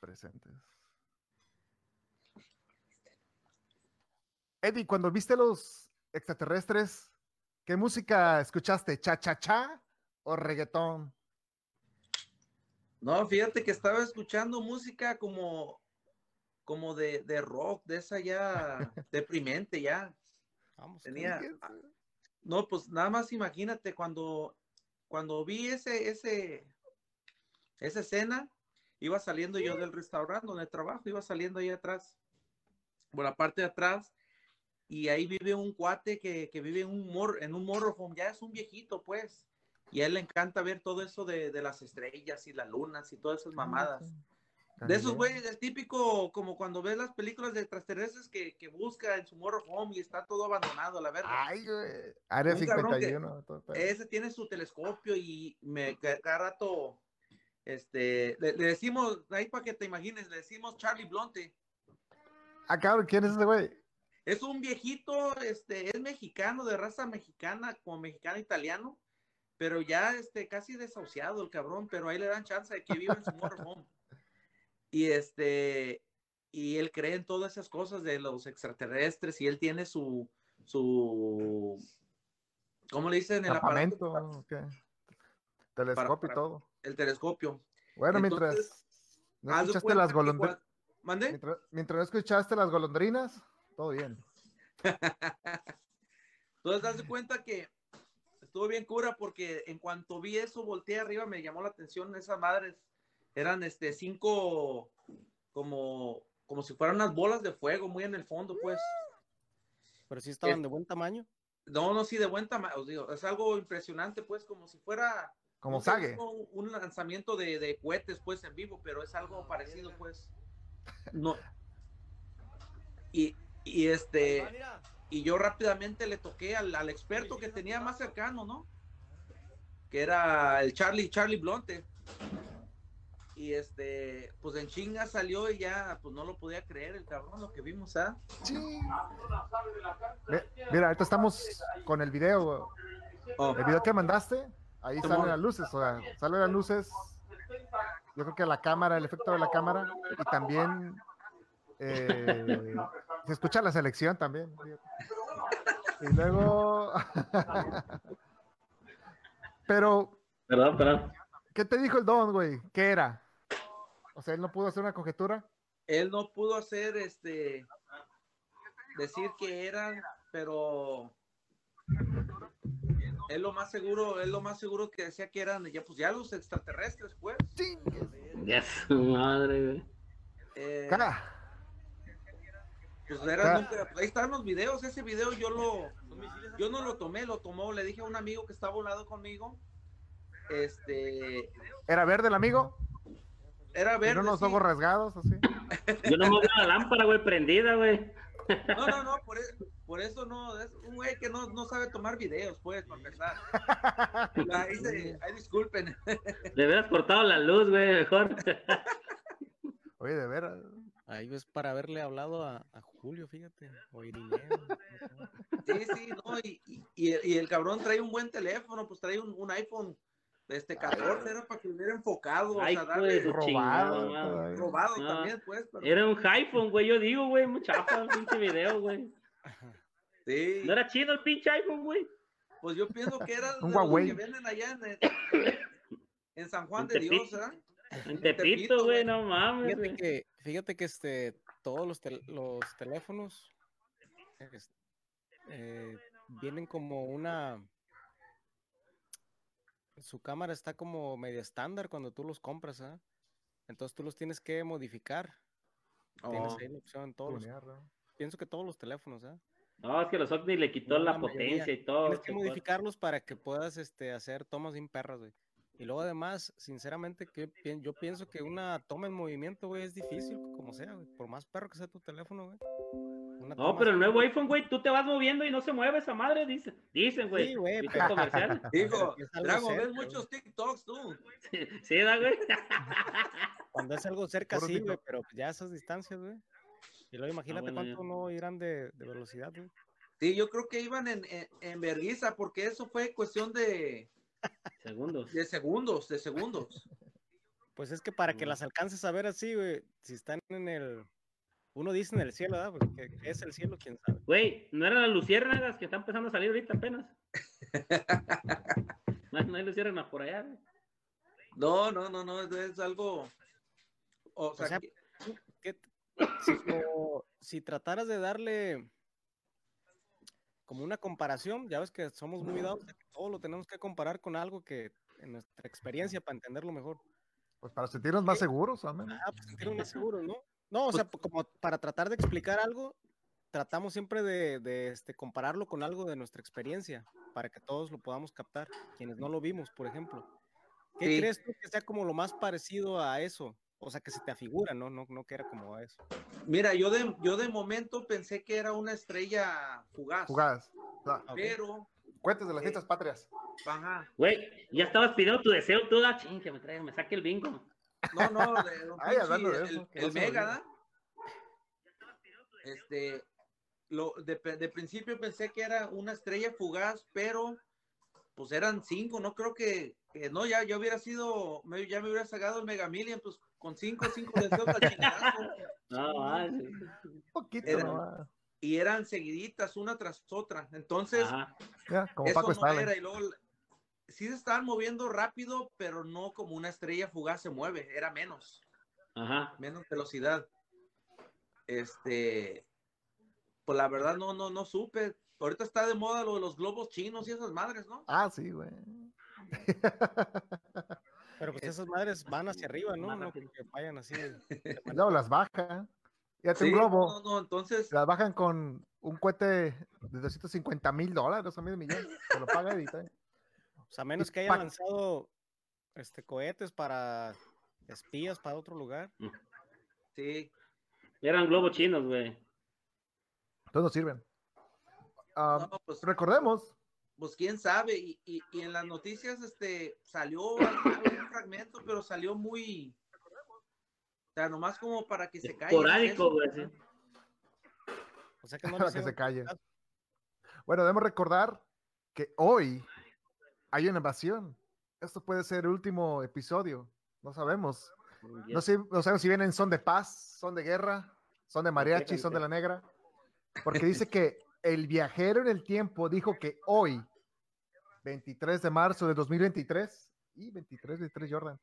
presentes. Eddie, cuando viste los extraterrestres, ¿qué música escuchaste? ¿Cha-cha-cha o reggaetón? No, fíjate que estaba escuchando música como, como de, de rock, de esa ya deprimente ya. Vamos, Tenía, no, pues nada más imagínate cuando, cuando vi ese, ese, esa escena, iba saliendo yo del restaurante donde trabajo, iba saliendo ahí atrás, por la parte de atrás, y ahí vive un cuate que, que vive en un, mor, en un motorhome, ya es un viejito, pues, y a él le encanta ver todo eso de, de las estrellas y las lunas y todas esas mamadas. De esos güeyes, el típico, como cuando ves las películas de extraterrestres que, que busca en su motorhome y está todo abandonado, la verdad. Ay, güey. Área Un cabrón que- 51. todo el pedo. Ese tiene su telescopio y me ca- cada rato, este, le, le decimos, ahí para que te imagines, le decimos Charlie Blonte. Ah, cabrón, ¿quién es ese güey? Es un viejito, este, es mexicano, de raza mexicana, como mexicano italiano, pero ya, este, casi desahuciado el cabrón, pero ahí le dan chance de que viva en su motorhome. Y este, y él cree en todas esas cosas de los extraterrestres y él tiene su, su, ¿cómo le dicen? El aparato, Campamento, ¿qué? Telescopio para- y todo. El telescopio. Bueno, Entonces, mientras no escuchaste las golondrinas, mientras, mientras no escuchaste las golondrinas, todo bien. Entonces, de cuenta que estuvo bien cura porque en cuanto vi eso, volteé arriba, me llamó la atención esas madres. Eran este cinco, como, como si fueran unas bolas de fuego muy en el fondo, pues. Pero sí estaban de buen tamaño. No, no, sí, de buen tamaño. os digo, es algo impresionante, pues, como si fuera Como visto Un, un lanzamiento de, de cohetes, pues, en vivo, pero es algo parecido, pues. No. Y, y este, y yo rápidamente le toqué al, al experto que tenía más cercano, ¿no? Que era el Charlie, Charlie Blonte. Y este, pues en chinga salió y ya, pues no lo podía creer el cabrón, lo que vimos, ¿ah? Sí. Mira, ahorita estamos con el video. Oh, El video que mandaste, ahí salen las luces, o sea, salen las luces. Yo creo que la cámara, el efecto de la cámara, y también eh, se escucha la selección también. Y luego. Pero, Perdón, perdón. ¿qué te dijo el Don, güey? ¿Qué era? O sea, él no pudo hacer una conjetura. él no pudo hacer este decir que eran, pero es lo más seguro, es lo más seguro que decía que eran ya pues ya los extraterrestres, pues. Ya su madre, güey. Eh, Cara, pues eran Ah. nunca- ahí están los videos, ese video yo lo yo no lo tomé, lo tomó, le dije a un amigo que estaba a un lado conmigo. Este ¿Era verde el amigo? era ¿Tiene verde. unos sí. ojos rasgados así? Yo no veo la lámpara, güey, prendida, güey. No, no, no, por, e- por eso no, es un güey que no, no sabe tomar videos, pues, para empezar. Ahí, se- ahí disculpen. Le hubieras cortado la luz, güey, mejor. Oye, de veras. Ahí es para haberle hablado a, a Julio, fíjate. O Irineo. Sí, sí, no, y, y- y el, y el cabrón trae un buen teléfono, pues trae un, un iPhone este 14, era para que hubiera enfocado, o Ay, sea, hijo darle su Robado, robado No. también, pues. pero- Era un iPhone, güey, yo digo, güey, el pinche video, güey. Sí, No era chido el pinche iPhone, güey. pues yo pienso que era Un de los Huawei. que venden allá en, en San Juan En de Dios. ¿verdad? En Tepito, Tepito, güey, no mames, Fíjate que, fíjate que este, todos los, tel- los teléfonos es- eh, vienen como una. Su cámara está como media estándar cuando tú los compras, ¿ah? Entonces tú los tienes que modificar. Tienes Oh. ahí la opción en todos los- pienso que todos los teléfonos, ¿ah? No, es que los OVNI le quitó No, la potencia y todo. Tienes que modificarlos para que puedas este, hacer tomas sin perras, güey. Y luego además, sinceramente, que yo pienso que una toma en movimiento, güey, es difícil, como sea, güey. Por más perro que sea tu teléfono, güey. Una No, pero el nuevo iPhone, güey, tú te vas moviendo y no se mueve esa madre, dicen. Dicen, güey. Sí, güey, ¿Viste pero- comercial? Digo, Drago, cerca, ves güey. muchos TikToks tú. Sí, da, güey. Cuando es algo cerca, sí, güey, pero ya esas distancias, güey. Y luego imagínate bueno, ya. cuánto no irán de, de velocidad, güey. Sí, yo creo que iban en, en, en vergüenza, porque eso fue cuestión de, Segundos. de segundos, de segundos. Pues es que para que las alcances a ver así, güey, si están en el. Uno dice en el cielo, ¿verdad? Porque ¿qué es el cielo? ¿Quién sabe? Güey, ¿no eran las luciérnagas que están empezando a salir ahorita apenas? No, hay- no hay luciérnagas por allá, güey. No, no, no, no, es, algo. O sea, sea, que- ¿Qué t- si, trataras de darle como una comparación, ya ves que somos muy dados, a que todo lo tenemos que comparar con algo que en nuestra experiencia para entenderlo mejor. Pues para sentirnos más seguros, al menos. Ah, pues sentirnos más seguros, ¿no? No, o sea, po- como para tratar de explicar algo, tratamos siempre de, de, este, compararlo con algo de nuestra experiencia, para que todos lo podamos captar, quienes no lo vimos, por ejemplo. ¿Qué Sí. crees tú que sea como lo más parecido a eso? O sea, que se te afigura, ¿no? No, no que era como a eso. mira, yo de, yo de momento pensé que era una estrella fugaz. Jugadas. Ah. Pero, Cuentes de las fiestas patrias. ajá. Güey, ya estabas pidiendo tu deseo toda ching, que me traiga, me saque el bingo. No, no, de, un Ay, hablando de el, eso, el me Mega. ¿da? Este, lo, de, de principio pensé que era una estrella fugaz, pero pues eran cinco, no creo que, que no, ya, ya hubiera sido, me- ya me hubiera sacado el Mega Million, pues con cinco, cinco deseos al chingadazo. No, ah. Un poquito, y eran seguiditas una tras otra. Entonces. Ya, como eso Paco no era. Y luego sí se estaban moviendo rápido, pero no como una estrella fugaz se mueve, era menos, Ajá. menos velocidad. Este, pues la verdad no, no, no supe. Ahorita está de moda lo de los globos chinos y esas madres, ¿no? Ah, sí, güey. Pero pues Es- esas madres van hacia arriba, ¿no? No que vayan así. Luego las baja. Ya Sí, un globo. no, no, entonces, Las bajan con un cohete de 250 mil dólares a medio millón. Se lo paga Edith. ¿eh? O sea, a menos que hayan pa- lanzado este cohetes para espías para otro lugar. sí. Eran globos chinos, güey. Entonces nos sirven. Ah, No, pues, recordemos, pues quién sabe, y, y, y en las noticias este salió un fragmento, pero salió muy, o sea, nomás como para que se caiga. Esporádico, güey. sí. O sea que no para que se calle. Bueno, debemos recordar que hoy hay una invasión. Esto puede ser el último episodio. No sabemos. No, sé, no sabemos si vienen son de paz, son de guerra, son de mariachi, son de la negra. Porque dice que el viajero en el tiempo dijo que hoy, 23 de marzo de 2023, y 23, 23 Jordan,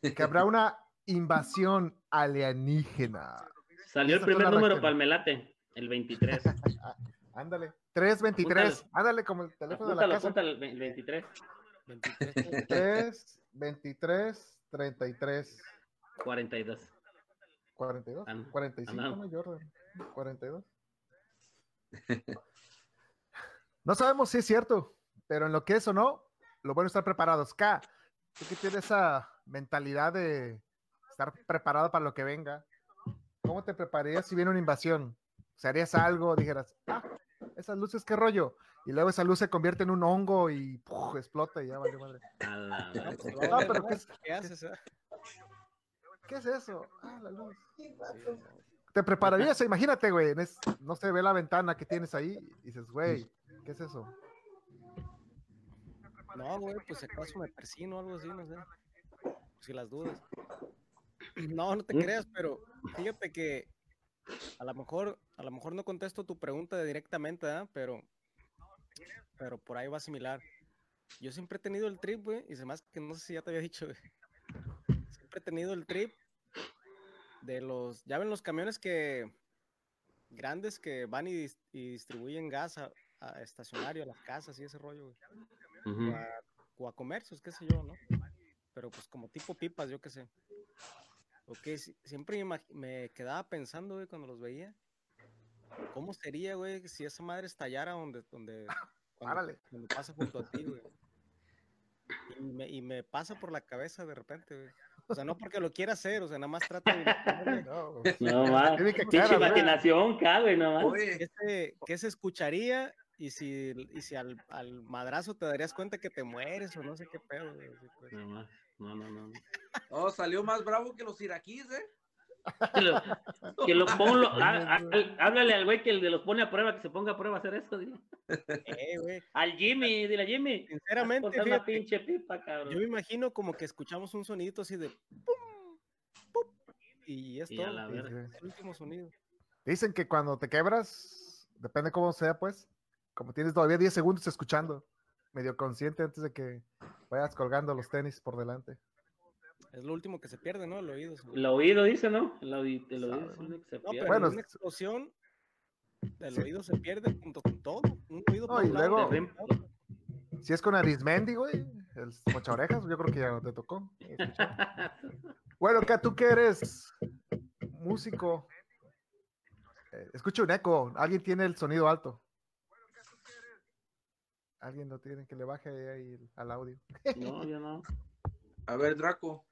que habrá una invasión alienígena. Salió el primer número para el melate, el 23. Ándale. 323. Ándale como el teléfono de la casa. apúntalo, el ve- el 23. 23. 3, 23, 33, 42. 42, Ah, no. 45, Ah, no. ¿no, Jordan? 42. No sabemos si es cierto, pero en lo que es o no, lo bueno es estar preparados. K, tú que tienes esa mentalidad de estar preparado para lo que venga, ¿cómo te prepararías si viene una invasión? ¿Se harías algo? Dijeras, ah, esas luces, qué rollo. Y luego esa luz se convierte en un hongo y ¡puf! explota y ya valió madre. Pues, te va a No, valer pero más. ¿qué es- ¿Qué haces? eh? ¿Qué es eso? Ah, la luz. Te prepararías, imagínate, güey, es- no se ve la ventana que tienes ahí y dices, güey, ¿qué es eso? No, güey, pues si acaso me persino o algo así, no sé. Si las dudas. No, no te ¿Mm? creas, pero fíjate que a lo mejor, a lo mejor no contesto tu pregunta directamente, ¿verdad? Pero, pero por ahí va similar. Yo siempre he tenido el trip, güey, y se más que no sé si ya te había dicho, güey. Siempre he tenido el trip de los, ya ven los camiones que grandes que van y, dis- y distribuyen gas a, a estacionario, a las casas y ese rollo, güey o, a, o a comercios, qué sé yo, ¿no? Pero pues como tipo pipas, yo qué sé. Ok, si- siempre me, quedaba pensando, güey, cuando los veía, ¿cómo sería, güey, si esa madre estallara donde, donde, cuando, cuando pasa junto a ti, güey? Y me, y me pasa por la cabeza de repente, güey. O sea, no porque lo quiera hacer, o sea, nada más trato de No, No, más. Pinche imaginación, ca, güey, no más. Qué se, qué se escucharía y si, y si al, al madrazo te darías cuenta que te mueres o no sé qué pedo, güey. pues. No más. No, no, no. no. oh, salió más bravo que los iraquíes, ¿eh? Que lo, que lo ponlo, há- há- háblale al güey que el de los pone a prueba, que se ponga a prueba a hacer eso. dile. Eh. Al Jimmy, dile Jimmy. Sinceramente, Ponte una fíjate, pinche pipa, cabrón. yo me imagino como que escuchamos un sonidito así de pum, pum, y es Y a todo. la Sí, verga. sí. El último sonido. Dicen que cuando te quebras, depende cómo sea, pues, como tienes todavía 10 segundos escuchando, medio consciente antes de que vayas colgando los tenis por delante. Es lo último que se pierde, ¿no? El oído. seguro. El oído dice, ¿no? El, oí- el oído es lo que se No, pierde. pero Bueno, en una explosión, el Sí. oído se pierde junto con todo. Un oído No, y luego-. Si es con Arismendi, güey, el mocha orejas, yo creo que ya no te tocó. Bueno, acá tú que eres músico, eh, escucho un eco, alguien tiene el sonido alto. Alguien lo tiene que le baje ahí el- al audio. No, yo no. A ver, Draco.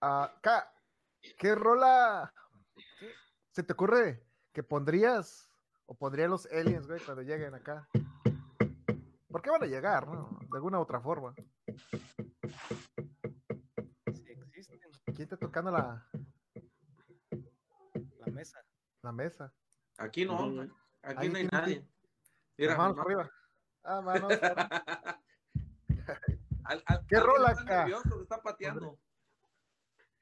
Acá, ¿qué rola qué se te ocurre que pondrías o pondrían los aliens, güey, cuando lleguen acá? ¿Por qué van a llegar, no? De alguna u otra forma. Sí existen. ¿Quién está tocando la, La mesa. la mesa? Aquí no. Aquí Ahí no hay tiene nadie. Mira, manos no. arriba. Ah, manos. Al- al- ¿Qué rola acá? nervioso, que está pateando.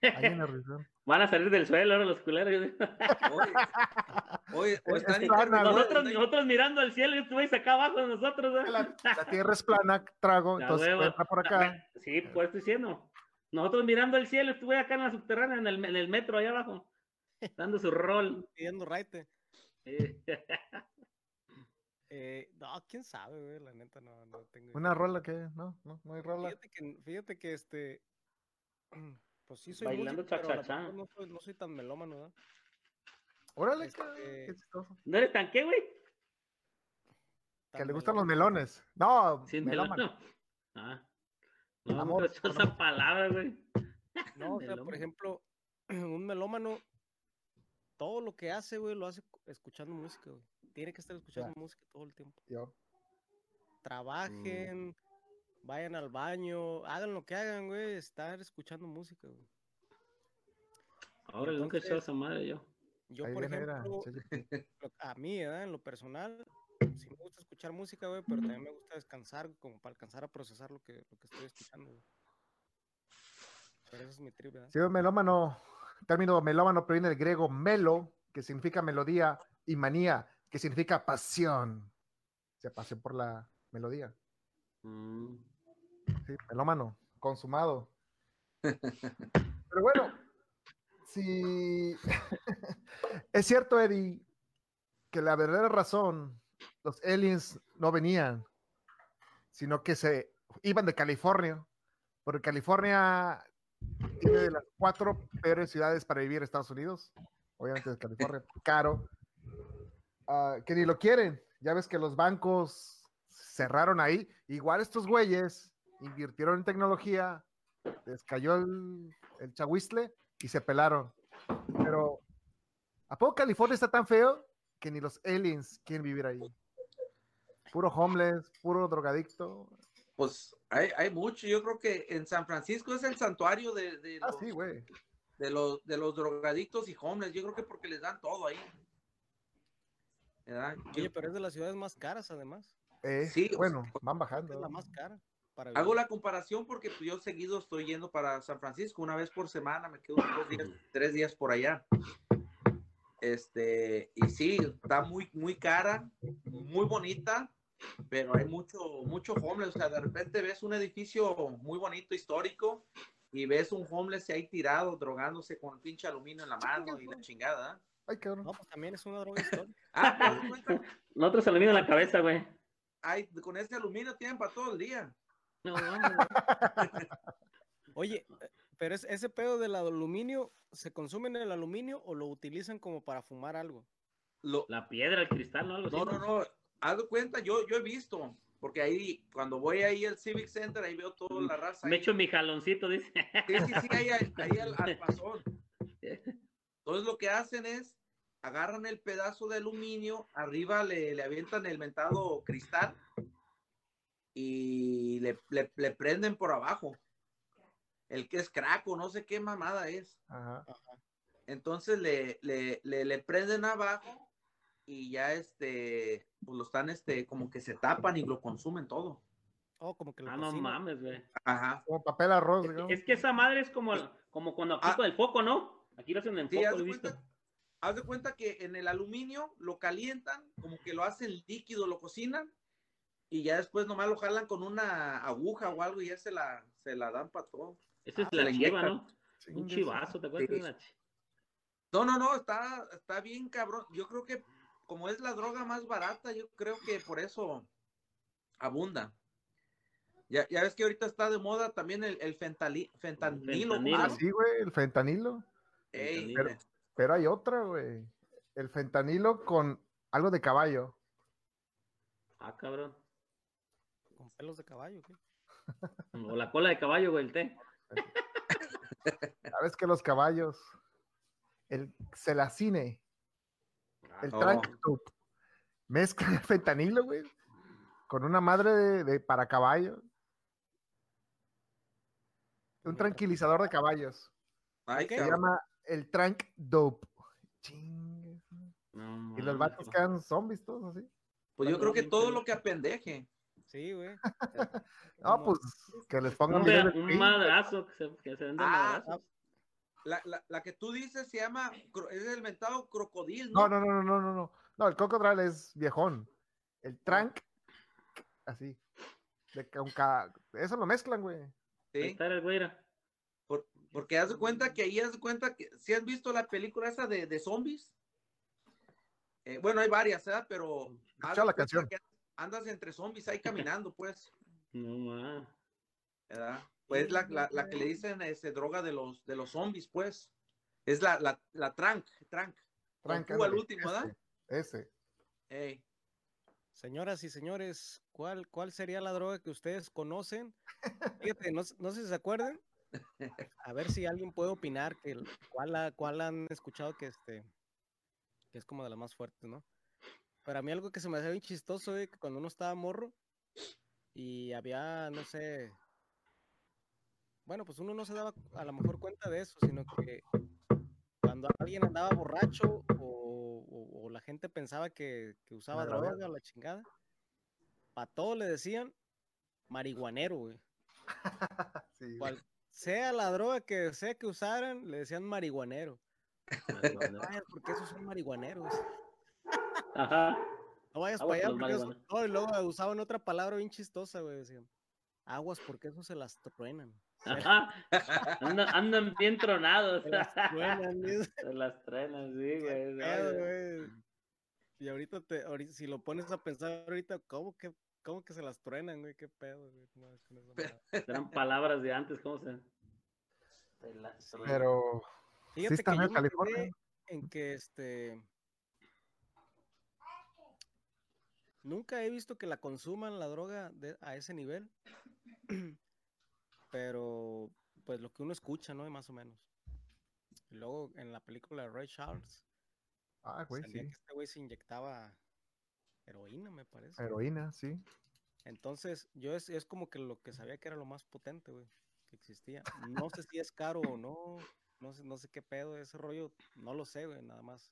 Van a salir del suelo ahora los culeros. Oye, oye, o Es plana, Nosotros, están- nosotros mirando al cielo y tú ves acá abajo de nosotros. ¿eh? La, la tierra es plana, trago, La entonces hueva. entra por acá. Sí, pues estoy diciendo. Nosotros mirando el cielo, estuve acá en la subterránea, en el, en el metro allá abajo, dando su rol. Pidiendo raite. Eh, Eh, no, quién sabe, güey. La neta no, no tengo. Una rola que, no, no, no hay rola. Fíjate que, fíjate que este. Pues sí, soy Bailando músico, no soy, no soy tan melómano, ¿verdad? Órale, Este- qué. ¿No eres tan qué, güey? Que le gustan los melones. No, melómano. Ah. No, Amor, amor. esa palabra, güey. No, o sea, por ejemplo, un melómano, todo lo que hace, güey, lo hace cu- escuchando música, güey. Tiene que estar escuchando música todo el tiempo. Yo. Trabajen, vayan al baño, hagan lo que hagan, güey, estar escuchando música, güey. Ahora nunca he Entonces- esa madre yo. Yo, Ahí por era, ejemplo, a mí, ¿verdad? En lo personal, sí me gusta escuchar música, güey, pero también me gusta descansar, güey, como para alcanzar a procesar lo que, lo que estoy escuchando, güey. Pero esa es mi trip, ¿verdad? Sí, un melómano, el término melómano proviene del griego melo, que significa melodía, y manía, que significa pasión. Se pasión por la melodía. Mm. Sí, melómano, consumado. Pero bueno, si es cierto, Eddie, que la verdadera razón, los aliens no venían, sino que se iban de California, porque California tiene de las cuatro peores ciudades para vivir en Estados Unidos. Obviamente de California, caro. Ah, que ni lo quieren. Ya ves que los bancos cerraron ahí. Igual estos güeyes invirtieron en tecnología, les cayó el, el chahuizle y se pelaron. Pero, ¿a poco California está tan feo que ni los aliens quieren vivir ahí? Puro homeless, puro drogadicto. Pues hay, hay mucho. Yo creo que en San Francisco es el santuario de, de Ah, los, sí, de, los, de los drogadictos y homeless. Yo creo que porque les dan todo ahí. Oye, pero es de las ciudades más caras, además. Eh, Sí, bueno, sea, van Es bajando. la más cara. Para hago la comparación porque pues, yo seguido estoy yendo para San Francisco una vez por semana. Me quedo dos días, tres días por allá. Este, y sí, está muy, muy cara, muy bonita, pero hay mucho, mucho homeless. O sea, de repente ves un edificio muy bonito, histórico, y ves un homeless ahí tirado, drogándose con pinche aluminio en la mano y la chingada. Ay, cabrón. No, pues también es una droga histórica. Ah, cuenta, Nosotros se lo en la cabeza, güey. hay, con ese aluminio tienen para todo el día. No. Oye, pero es, ese pedo del aluminio, ¿se consume en el aluminio o lo utilizan como para fumar algo? Lo, la piedra, el cristal, ¿no? Algo no, así. no, no, haz de cuenta, yo, yo he visto, porque ahí, cuando voy ahí al Civic Center, ahí veo toda la raza. Me ahí. echo mi jaloncito, dice. Sí, sí, sí, ahí, ahí- ahí al, al pasón. Entonces lo que hacen es, agarran el pedazo de aluminio, arriba le, le avientan el mentado cristal y le, le- le prenden por abajo. el que es crack o no sé qué mamada es. Ajá. Entonces le, le, le, le prenden abajo y ya este, pues lo están este, como que se tapan y lo consumen todo. Oh, como que lo Ah, no mames, güey. Ajá. Como papel arroz, Es, digamos. que- es que esa madre es como, como cuando aquí Ah. con el foco, ¿no? Aquí lo hacen en Sí, foco, haz lo he de, visto. cuenta, haz de cuenta que en el aluminio lo calientan, como que lo hacen líquido, lo cocinan y ya después nomás lo jalan con una aguja o algo y ya se la, se la dan para todo. Esa es se la chiva. ¿no? Un chivazo, ¿te acuerdas? Sí. No, no, no, está, está bien cabrón. Yo creo que como es la droga más barata, yo creo que por eso abunda. Ya, ya ves que ahorita está de moda también el, el fentali- fentanilo. ¿cómo se Fentanilo. Ah, sí, güey, el fentanilo. Ey, Fentanilo. Pero hay otra, güey. El fentanilo con algo de caballo. Ah, cabrón. Pelos de caballo, ¿qué? O la cola de caballo, güey, el té. ¿Sabes que los caballos? El celacine, el Oh. tranquitup, mezclan el fentanilo, güey, con una madre de, de para caballo. Un tranquilizador de caballos. Se cabrón. llama el Trank Dope. Chingue. No, Y los vatos quedan zombies todos así. Pues yo creo que todo lo que apendeje. Sí, güey. No, Como- pues que les pongan Un, madrazo que se, que se den de Ah, madrazos. La, la, la que tú dices se llama, es el mentado crocodil, No, ¿no? no, no, no, no, no, no. El Cocodrile es viejón. El Trank, así. De, con ca- Eso lo mezclan, güey. Ahí Sí, está el güey, era. por- porque haz de cuenta que ahí haz de cuenta que si has visto la película esa de, de zombies. Eh, bueno, hay varias, ¿verdad? Pero Escucha la canción. que andas entre zombies ahí caminando, pues, No, ma. ¿verdad? Pues la, la, la que le dicen este, droga de los, de los zombies, pues. Es la, la, la trank, trank. Trank, ándale, último, ¿verdad? Ese. ese. Ey. Señoras y señores, ¿cuál, ¿cuál sería la droga que ustedes conocen? Fíjate, no, no sé si se acuerdan. A ver si alguien puede opinar que el- cuál, cuál han escuchado que este que es como de las más fuertes, ¿no? Pero a mí algo que se me hacía bien chistoso, güey, que cuando uno estaba morro y había, no sé, bueno, pues uno no se daba a lo mejor cuenta de eso, sino que cuando alguien andaba borracho o, o- o la gente pensaba que, que usaba droga o la chingada, para todo le decían marihuanero, güey. Sí, güey. Cual sea la droga que sea que usaran, le decían marihuanero. Ay, porque esos son marihuaneros. Ajá. No vayas Aguas para allá porque no, y luego usaban otra palabra bien chistosa, güey. Decían, aguas porque esos se las truenan. Ajá. Andan, andan bien tronados. Se las truenan, Se las sí, güey. Y ahorita, te, ahorita, si lo pones a pensar ahorita, ¿cómo que, cómo que se las truenan, güey? ¿Qué pedo, güey? No, es madre. Eran palabras de antes, ¿cómo se? Se las truenan. Pero Fíjate está que yo me California. en que este nunca he visto que la consuman la droga de- a ese nivel, pero pues lo que uno escucha, ¿no? Más o menos. Y luego en la película de Ray Charles Ah, güey, sí. que este güey se inyectaba heroína, me parece. Heroína, sí. Entonces, yo es, es como que lo que sabía que era lo más potente, güey, que existía. No sé si es caro o no, no sé, no sé qué pedo, ese rollo, no lo sé, güey, nada más.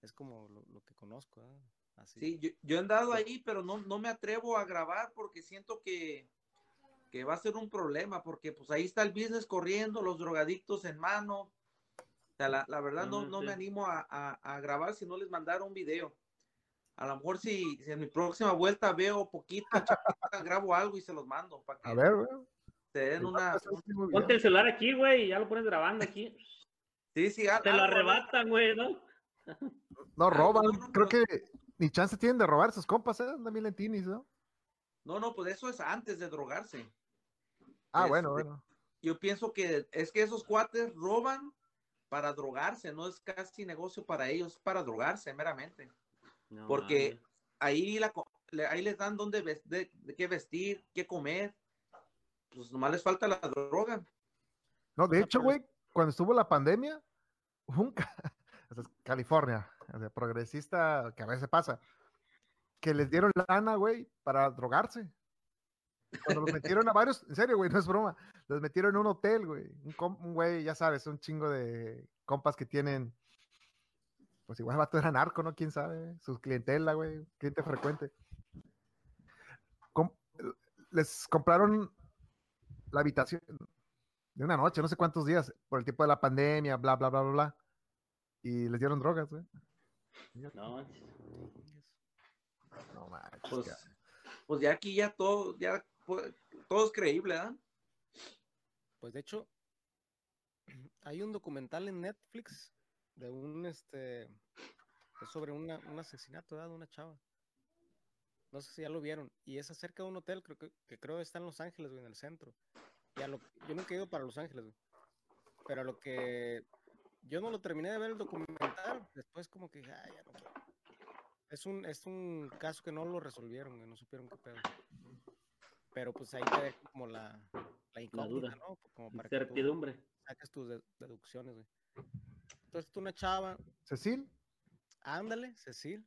Es como lo, lo que conozco, ¿eh? Así. Sí, yo, yo he andado ahí, pero no, no me atrevo a grabar porque siento que, que va a ser un problema, porque pues ahí está el business corriendo, los drogadictos en mano. O sea, la, la verdad no, no me animo a, a- a grabar si no les mandara un video. A lo mejor si, si en mi próxima vuelta veo poquito, chapita, grabo algo y se los mando para que A ver, güey. se den una... Pues, Ponte el celular aquí, güey, y ya lo pones grabando aquí. Sí, sí, Te lo arrebatan, güey, ¿no? No roban, creo que ni chance tienen de robar sus compas, ¿eh? Andan bien lentinis, ¿no? No, no, pues eso es antes de drogarse. Ah, bueno, Este, bueno. yo pienso que es que esos cuates roban para drogarse, no es casi negocio para ellos, para drogarse meramente. No Porque ahí, la, ahí les dan dónde de, de qué vestir, qué comer. Pues nomás les falta la droga. No, de hecho, güey, cuando estuvo la pandemia, un California, o sea, progresista, que a veces pasa, que les dieron lana, güey, para drogarse. cuando los metieron a varios, en serio, güey, no es broma, los metieron en un hotel, güey. Un, güey, ya sabes, un chingo de compas que tienen, pues igual el vato era narco, ¿no? ¿Quién sabe? Su clientela, güey, cliente frecuente. Com- les compraron la habitación de una noche, no sé cuántos días, por el tiempo de la pandemia, bla, bla, bla, bla, bla. Y les dieron drogas, güey. No, No manches, Pues, ya. pues ya aquí ya todo, ya pues, todo es creíble, ¿ah? Pues de hecho, hay un documental en Netflix de un este es sobre una, un asesinato ¿verdad? de una chava. No sé si ya lo vieron. Y es acerca de un hotel, creo que, que creo está en Los Ángeles, güey, en el centro. Y a lo, yo nunca he ido para Los Ángeles, güey. Pero a lo que yo no lo terminé de ver el documental, después como que ah, ya no quiero. Es un, es un caso que no lo resolvieron, güey, no supieron qué pedo. Pero pues ahí te dejo como la, la incógnita, duda. ¿no? Como para que tú incertidumbre. saques tus de- deducciones, güey. Entonces tú una chava, Cecil, ándale, Cecil,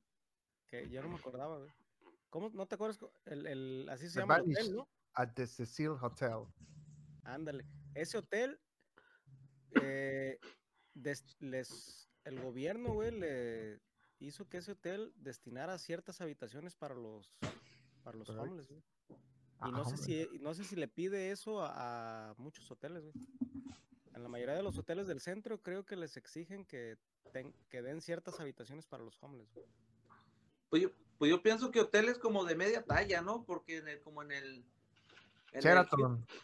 que yo no me acordaba, güey. ¿Cómo? ¿No te acuerdas? El, el, así se The llama el hotel, ¿no? at the Cecil Hotel. Ándale. Ese hotel, eh, des- les, el gobierno, güey, le hizo que ese hotel destinara ciertas habitaciones para los, para los homeless, güey. Ah, Y no sé si, y no sé si le pide eso a, a muchos hoteles, güey. En la mayoría de los hoteles del centro creo que les exigen que, ten- que den ciertas habitaciones para los homeless, güey. Pues yo, pues yo pienso que hoteles como de media talla, ¿no? Porque en el- como en el... En el,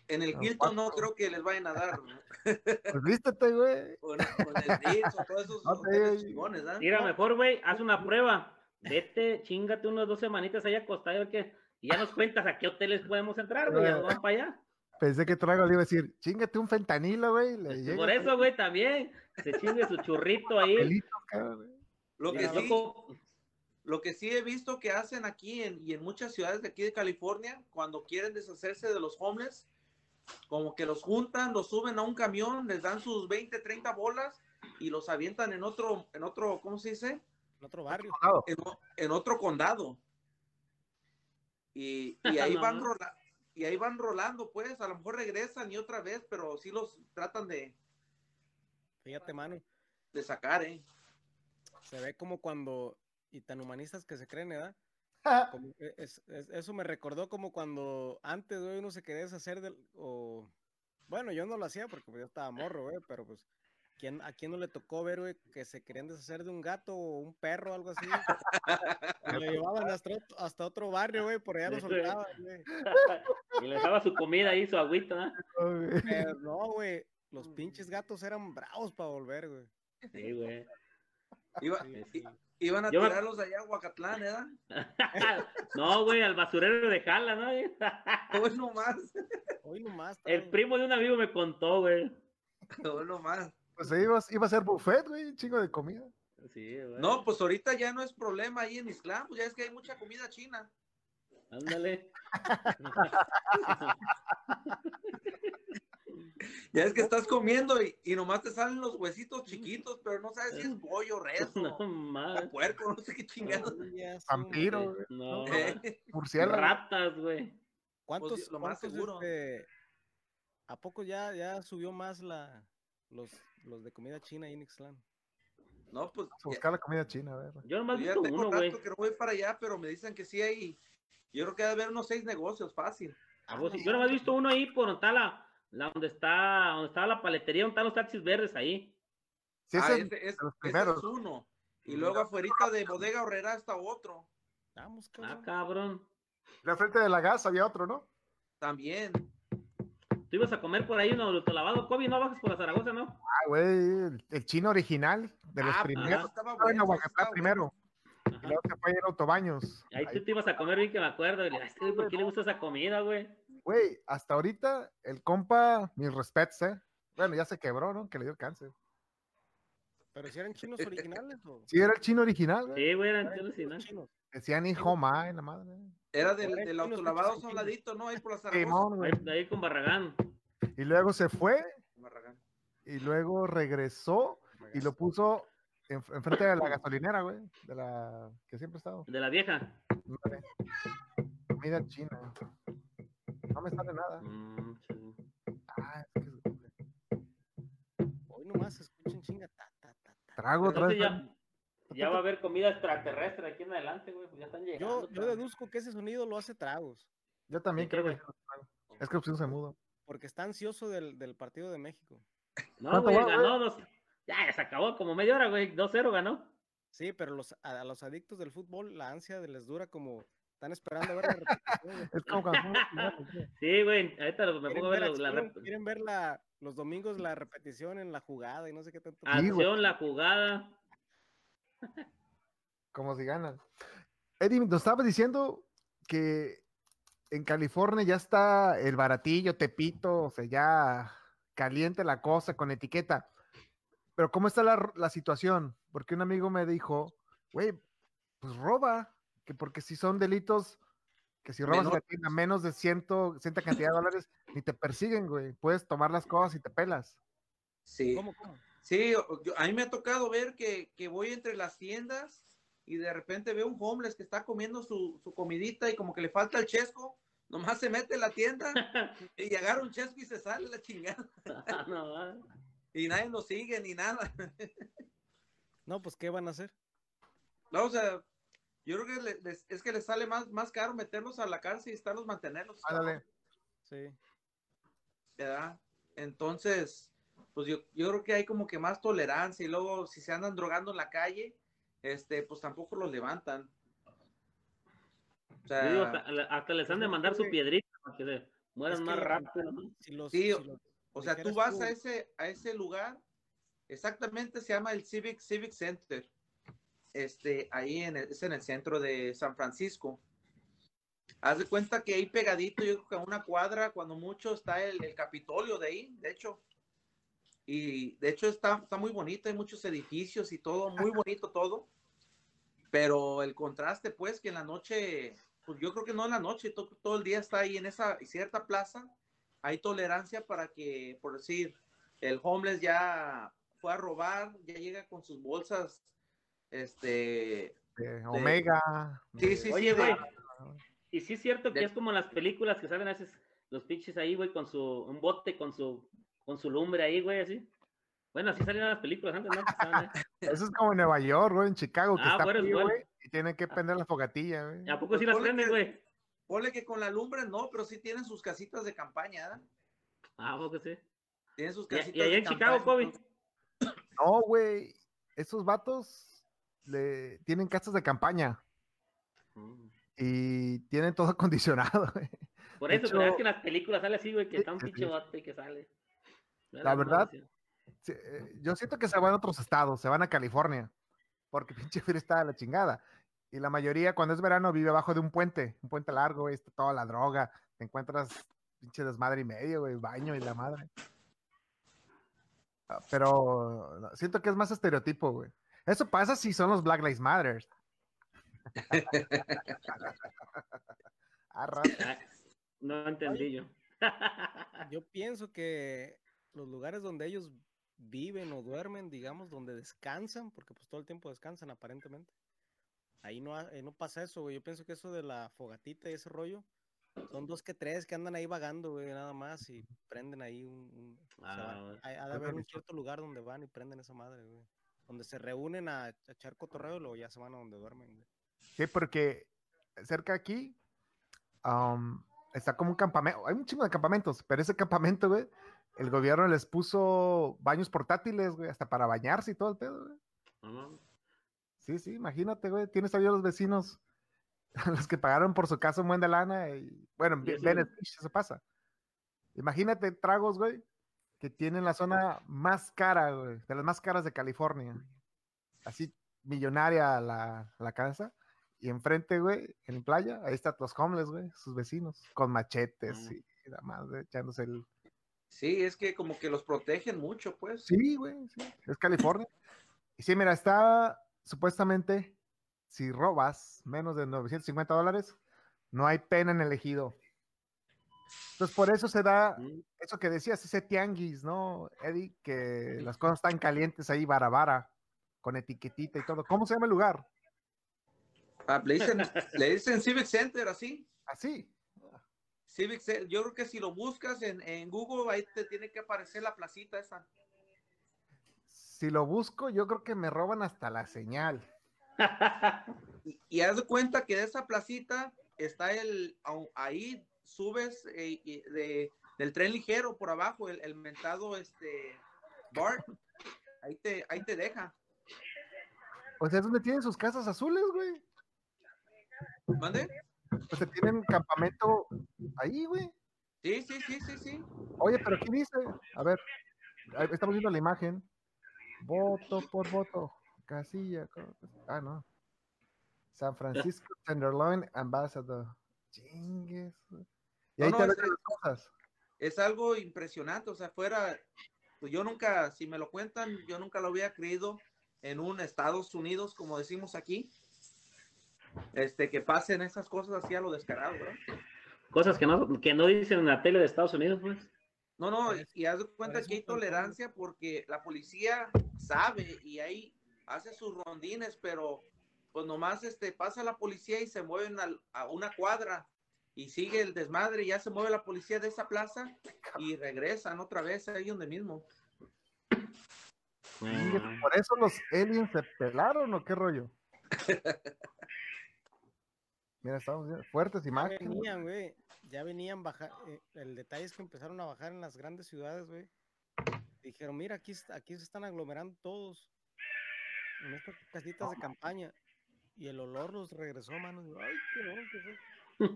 en el Ah, Hilton no creo que les vayan a dar, ¿no? Pues vístete, güey. En el Ritz, o todos esos hoteles chingones, ¿ah? Mira, mejor, güey, haz una prueba. Vete, chingate unas dos semanitas ahí acostado, a ver qué- y ya nos cuentas a qué hoteles podemos entrar, güey, ya nos vamos para allá. Pensé que traigo le iba a decir, chingate un fentanilo, güey. Llega Por eso, güey, también, se chingue su churrito ahí. papelito, cabrón, güey. Lo que, sí, loco, lo que sí he visto que hacen aquí en- y en muchas ciudades de aquí de California, cuando quieren deshacerse de los homeless, como que los juntan, los suben a un camión, les dan sus 20, 30 bolas y los avientan en otro, en otro, ¿cómo se dice? En otro barrio. En, otro condado. Y, y ahí No. van rola- y ahí van rolando, pues, a lo mejor regresan y otra vez, pero sí los tratan de, Fíjate, mano. de sacar, ¿eh? Se ve como cuando, y tan humanistas que se creen, ¿verdad? Como- e- es- es- eso me recordó como cuando antes, güey, uno se quería deshacer del, o, bueno, yo no lo hacía porque pues, yo estaba morro, güey, pero pues, ¿quién, ¿a quién no le tocó ver, güey, que se querían deshacer de un gato o un perro o algo así? Y lo llevaban hasta otro, hasta otro barrio, güey, por allá lo soltaban, güey. y le daba su comida ahí, su agüita, ¿no? No, güey. Pero no, güey, los pinches gatos eran bravos para volver, güey. Sí, güey. Iba- Sí, i- sí. Iban a Yo me- tirarlos allá a Huacatlán, ¿verdad? no, güey, al basurero de Jala, ¿no? Hoy nomás, Hoy nomás. El primo de un amigo me contó, güey. hoy nomás. Pues ahí iba, iba a ser buffet, güey, un chingo de comida. Sí, güey. No, pues ahorita ya no es problema ahí en Islam, pues ya es que hay mucha comida china. Ándale. Ya es que estás comiendo y, y nomás te salen los huesitos chiquitos, pero no sabes si es pollo, res No o, mames. o puerco, no sé qué chingados. Ya Vampiro. No, Eh, Murciélago. ratas, güey. ¿Cuántos, Pues, lo más cuántos, seguro. este, ¿A poco ya, ya subió más la, los, los de comida china ahí en Ixtlán? No, pues a buscar la comida china, a ver. Yo nomás Yo he ya visto tengo uno, rato güey. que no voy para allá, pero me dicen que sí hay. Yo creo que debe haber unos seis negocios, fácil. Ah, pues, Yo nomás he visto uno ahí por está la, donde está, donde está la paletería, donde están los taxis verdes ahí. Sí, Ah, ese es ese, es, ese primeros. uno. Y luego afuera de Bodega Horrera está otro. Vamos, Ah, cabrón. cabrón. La frente de la gas había otro, ¿no? También. Tú ibas a comer por ahí uno de lavado, Kobe, no bajas por la Zaragoza, ¿no? Ah, güey, el, el chino original, de los Ah, primeros. pues, estaba Estaba en bueno, estaba bueno. primero. Y luego se fue a ir a Autobaños. Ahí Ahí, tú te ibas a comer bien que me acuerdo. Y le, "Ay, este ¿por qué le gusta esa comida, güey? Güey, hasta ahorita el compa, mis respetos, ¿eh? Bueno, ya se quebró, ¿no? Que le dio cáncer. ¿Pero si eran chinos originales o? Sí, era el chino original, güey. Sí, güey, eran chinos. Decían hijo ma, la madre. Era del, del autolavado a un ladito, ¿no? Ahí por la Zaragoza. Güey. Ahí, ahí con Barragán. Y luego se fue Barragán. y luego regresó y lo puso en- enfrente de la gasolinera, güey. De la que siempre ha estado. De la vieja. Comida china. No me sale nada. Mm, sí. Ah, es que- Hoy nomás se escuchan chinga. Ta, ta, ta, ta. trago otra Entonces vez. ya, ya va a haber comida extraterrestre aquí en adelante, güey. pues ya están llegando. Yo, yo deduzco que ese sonido lo hace tragos. Yo también ¿De qué, creo que güey? es que opción se mudo. Porque está ansioso del, del partido de México. No, ¿Cuánto güey, va, ganó dos. Ya, ya se acabó como media hora, güey. 2-0 ganó. Sí, pero los, a, a los adictos del fútbol la ansia de les dura como están esperando a ver la repetición. Es como. Sí, güey. Ahorita me Quieren pongo a ver la, la quieren- ver la- los domingos la repetición en la jugada y no sé qué tanto. Acción, la jugada. como si ganan. Eddie, nos estabas diciendo que en California ya está el baratillo, Tepito, o sea, ya caliente la cosa con etiqueta. Pero ¿cómo está la, la situación? Porque un amigo me dijo, güey, pues roba, que porque si son delitos, que si robas tienda menos de ciento, cierta cantidad de dólares, ni te persiguen, güey. Puedes tomar las cosas y te pelas. Sí. ¿Cómo, cómo? Sí, yo- a mí me ha tocado ver que, que voy entre las tiendas y de repente veo un homeless que está comiendo su, su comidita y como que le falta el chesco, nomás se mete en la tienda y agarra un chesco y se sale la chingada. no, ah. Y nadie lo sigue ni nada. No, pues ¿qué van a hacer? No, o sea, yo creo que le- les- es que les sale más, más caro meterlos a la cárcel y estarlos mantenerlos. Ándale. Sí. ¿verdad? Entonces, pues yo, yo creo que hay como que más tolerancia y luego si se andan drogando en la calle, este, pues tampoco los levantan. O sea, digo, hasta, hasta les han de Pues, mandar su piedrita para que se mueran Es más rápido. ¿no? Si los, Sí, si o- los- o sea, tú vas tú- a ese, a ese lugar, exactamente se llama el Civic, Civic Center. Este, ahí en el, es en el centro de San Francisco. Haz de cuenta que ahí pegadito, yo creo que a una cuadra, cuando mucho, está el, el Capitolio de ahí, de hecho. Y de hecho está, está muy bonito, hay muchos edificios y todo, muy bonito todo. Pero el contraste, pues, que en la noche, pues yo creo que no en la noche, to- todo el día está ahí en esa cierta plaza, hay tolerancia para que, por decir, el homeless ya fue a robar, ya llega con sus bolsas, este, de Omega. sí, de- sí, Oye, sí, güey. Y sí es cierto que De- es como en las películas que salen a veces los pinches ahí, güey, con su, un bote con su, con su lumbre ahí, güey, así. Bueno, así salían las películas antes, ¿no? Eso es como en Nueva York, güey, en Chicago, que Ah, está bueno, frío, bueno. güey, y tienen que prender la fogatilla, güey. ¿A poco Pues sí las ponle prenden, güey? Ponle que con la lumbre no, pero sí tienen sus casitas de campaña, ¿verdad? Ah, ¿a poco sí? Tienen sus Y, casitas y allá de en Chicago. Kobe. No, güey, esos vatos le, tienen casas de campaña Mm. y tienen todo acondicionado, güey. Por eso, pero es hecho- que en las películas sale así, güey, que está un sí, pinche sí. bote que sale. La verdad. Sí, eh, Yo siento que se van a otros estados, se van a California, porque pinche frío está de la chingada. Y la mayoría, cuando es verano, vive abajo de un puente, un puente largo, güey, está toda la droga, te encuentras pinche desmadre y medio, güey, baño y la madre. Ah, Pero siento que es más estereotipo, güey. Eso pasa si son los Black Lives Matter. Ah, no entendí yo. Yo pienso que los lugares donde ellos viven o duermen, digamos, donde descansan, porque pues todo el tiempo descansan aparentemente. Ahí no, eh, no pasa eso, güey. Yo pienso que eso de la fogatita y ese rollo, son dos que tres que andan ahí vagando, güey, nada más y prenden ahí un... Ah, van- bueno. hay- ha de haber un cierto lugar donde van y prenden esa madre, güey. Donde se reúnen a, a echar cotorreo y luego ya se van a donde duermen, güey. Sí, porque cerca de aquí está como un campamento. Hay un chingo de campamentos, pero ese campamento, güey, el gobierno les puso baños portátiles, güey, hasta para bañarse y todo el pedo, güey. Sí, sí, imagínate, güey. Tienes todavía los vecinos, los que pagaron por su casa un buen de lana. Y, bueno, en Y Ve- eso- Venice Beach eso pasa. Imagínate tragos, güey, que tienen la zona más cara, güey, de las más caras de California. Así, millonaria la, la casa. Y enfrente, güey, en playa, ahí están los homeless, güey, sus vecinos, con machetes Mm. y la madre, echándose el... Sí, es que como que los protegen mucho, pues. Sí, güey, sí, es California. Y sí, mira, está supuestamente, si robas menos de 950 dólares, no hay pena en el ejido. Entonces, por eso se da Mm. eso que decías, ese tianguis, ¿no, Eddie? Que las cosas están calientes ahí, vara vara, con etiquetita y todo. ¿Cómo se llama el lugar? Ah, le, dicen, le dicen Civic Center, así. Así. Civic Center. Yo creo que si lo buscas en, en Google, ahí te tiene que aparecer la placita esa. Si lo busco, yo creo que me roban hasta la señal. Y, y haz de cuenta que de esa placita está el, ahí subes eh, de, del tren ligero por abajo, el, el mentado este BART, ahí te, ahí te deja. O sea, es donde tienen sus casas azules, güey. ¿Mande? O sea, tienen campamento ahí, güey. Sí, sí, sí, sí, sí. Oye, pero ¿qué dice? A ver, estamos viendo la imagen. Voto por voto. Casilla. Ah, no. San Francisco Tenderloin Ambassador. Chingues. güey. Y No, ahí no, te es- las cosas. Es algo impresionante, o sea, fuera, pues yo nunca, si me lo cuentan, yo nunca lo había creído en un Estados Unidos, como decimos aquí, este, que pasen esas cosas así a lo descarado, ¿verdad? Cosas que no, que no dicen en la tele de Estados Unidos, pues. No, no, y haz de cuenta que hay tolerancia porque la policía sabe y ahí hace sus rondines, pero pues nomás este, pasa la policía y se mueven al- a una cuadra y sigue el desmadre, y ya se mueve la policía de esa plaza y regresan otra vez ahí donde mismo. Por eso los aliens se pelaron o qué rollo. Mira, estamos viendo fuertes Ya imágenes. venían, güey. Ya venían bajar. el detalle es que empezaron a bajar en las grandes ciudades, güey. Dijeron, mira, aquí, aquí se están aglomerando todos. En estas casitas de campaña. Y el olor los regresó, mano. Ay, qué olor que fue.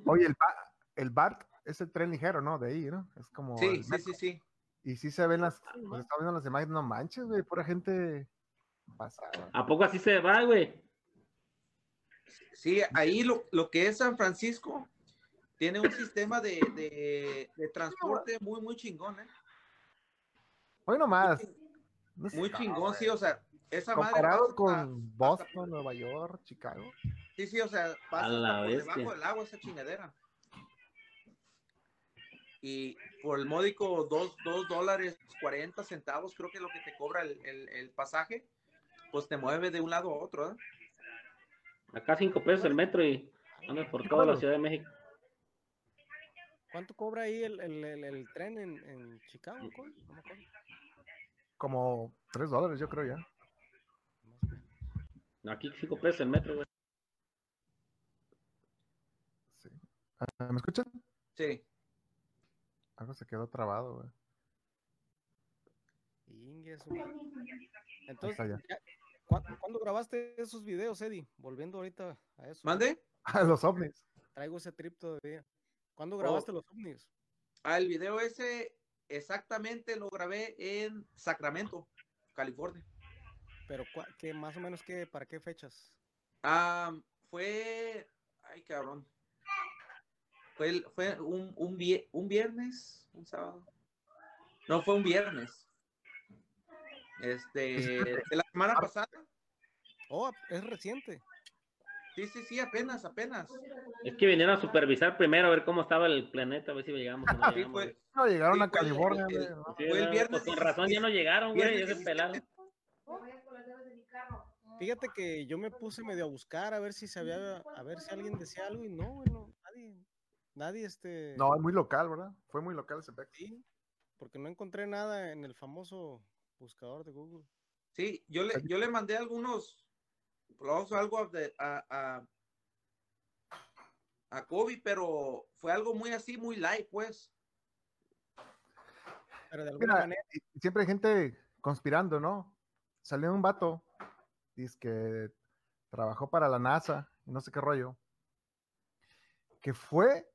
Oye, el, ba- el BART es el tren ligero, ¿no? De ahí, ¿no? Es como. Sí, sí, sí, sí. Y sí se ven las. Pues no. viendo las imágenes, no manches, güey. Pura gente pasada. ¿A poco así se va, güey? Sí, ahí lo, lo que es San Francisco tiene un sistema de, de- de transporte muy, muy chingón, ¿eh? Hoy nomás. No sé, Muy chingón, sí, o sea, esa madre Comparado hasta- con Boston, Nueva York, Chicago. Sí, sí, o sea, pasa la hasta por debajo del agua esa chingadera. Y por el módico dos, dos dólares 40 centavos, creo que es lo que te cobra el, el- el pasaje, pues te mueve de un lado a otro, ¿eh? Acá cinco pesos el metro y anda por toda la. Ciudad de México. ¿Cuánto cobra ahí el, el- el- el tren en, en Chicago? acuerdo. Como 3 dólares, yo creo ya. Aquí cinco pesos el metro, güey. Sí. Ah, ¿Me escuchan? Sí. Algo se quedó trabado, güey. Ingue su madre. Entonces, allá. ya- ¿cuá- ¿cuándo grabaste esos videos, Eddie? Volviendo ahorita a eso. ¿Mande? Ah, los ovnis. Traigo ese trip todavía. ¿Cuándo Oh. grabaste los ovnis? Ah, el video ese exactamente lo grabé en Sacramento, California. Pero cua- ¿qué, más o menos qué, para qué fechas? Ah, fue, ay cabrón, fue, el- fue un, un, vie- un viernes, un sábado. No, fue un viernes. Este, de la semana pasada. Oh, es reciente. Sí, sí, sí, apenas, apenas. Es que vinieron a supervisar primero a ver cómo estaba el planeta, a ver si llegamos o no Sí, llegamos. fue, güey. No, llegaron Sí, a fue California. Sí, fue el no, viernes pues con razón ya no llegaron, güey, ya se 17. pelaron. Fíjate que yo me puse medio a buscar a ver si se había, a ver si alguien decía algo y no, no, nadie, nadie este, No, es muy local, ¿verdad? Fue muy local ese pex. sí, porque no encontré nada en el famoso buscador de Google. Sí, yo le, yo le mandé algunos, blogs o algo de- a, a, a Kobe, pero fue algo muy así, muy light, pues. Pero de alguna Mira, manera, siempre hay gente conspirando, ¿no? Salió un vato, dice que trabajó para la NASA, y no sé qué rollo, que fue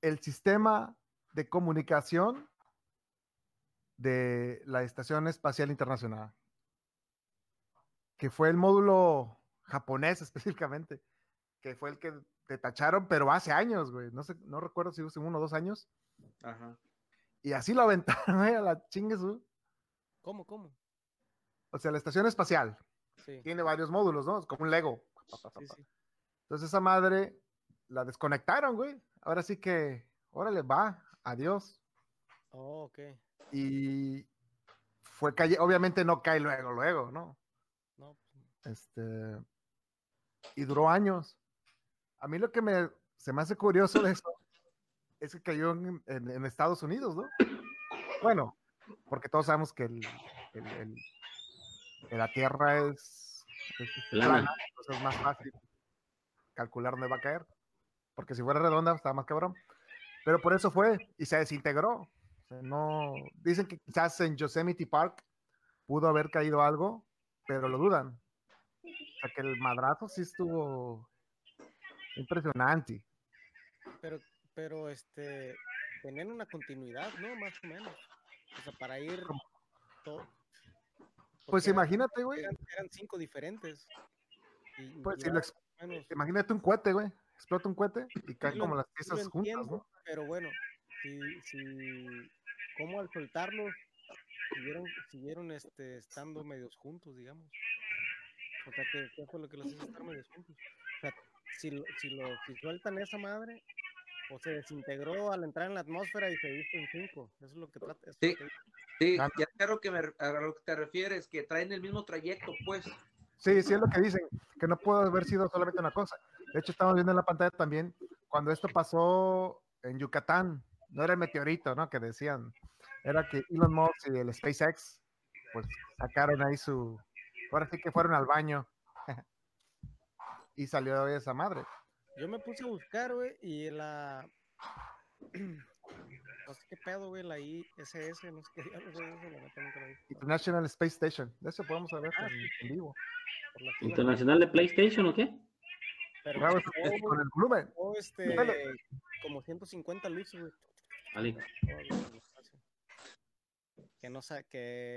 el sistema de comunicación de la Estación Espacial Internacional, que fue el módulo japonés específicamente, que fue el que te tacharon, pero hace años, güey, no sé, no recuerdo si hace uno o dos años, Ajá. y así lo aventaron, güey, a la chingue su. ¿cómo, cómo? O sea, la estación espacial Sí, tiene varios módulos, ¿no? Es como un Lego. sí, sí. Entonces esa madre la desconectaron, güey. Ahora sí que, órale, va, adiós. Oh, ok. Y fue calle, obviamente no cae luego, luego, ¿no? No, pues, Este, y duró años. A mí lo que me se me hace curioso de eso es que cayó en, en- en Estados Unidos, ¿no? Bueno, porque todos sabemos que el, el- el- que la Tierra es, es, Plana. plana, entonces es más fácil calcular dónde va a caer. Porque si fuera redonda, estaba más cabrón. Pero por eso fue y se desintegró. O sea, no, dicen que quizás en Yosemite Park pudo haber caído algo, pero lo dudan. O sea que el madrazo sí estuvo impresionante. Pero, pero este, tenían una continuidad, ¿no? Más o menos. O sea, para ir todo. Pues eran- imagínate, güey. Eran, eran cinco diferentes. Y, Pues si lo menos- imagínate un cohete, güey. Explota un cohete y caen Sí lo- como las piezas juntas, entiendo, ¿no? Pero bueno, si, si, como al soltarlos, siguieron, siguieron este, estando medios juntos, digamos. O sea, ¿qué, qué fue lo que los hizo estar medios juntos? O sea, si, lo, si, lo, si sueltan esa madre, o se desintegró al entrar en la atmósfera y se hizo en cinco. Eso es lo que trata. eso Sí. que. Sí, Ah. ya a lo que, me, a lo que te refieres, que traen el mismo trayecto, pues. Sí, sí es lo que dicen, que no pudo haber sido solamente una cosa. De hecho, estamos viendo en la pantalla también cuando esto pasó en Yucatán, no era el meteorito, ¿no? Que decían, era que Elon Musk y el SpaceX, pues sacaron ahí su, ahora sí que fueron al baño y salió esa madre. Yo me puse a buscar, güey, y la. Sé qué pedo, güey, la ISS, no sé qué diablos, güey, eso la neta nunca la vi. International Space Station, de eso podemos hablar Ah, en, en vivo. ¿Internacional de PlayStation o qué? Pero Bravo, chocó, con el volumen. chocó, este, Dale. como 150 luces, güey. El espacio. Que no sé, que.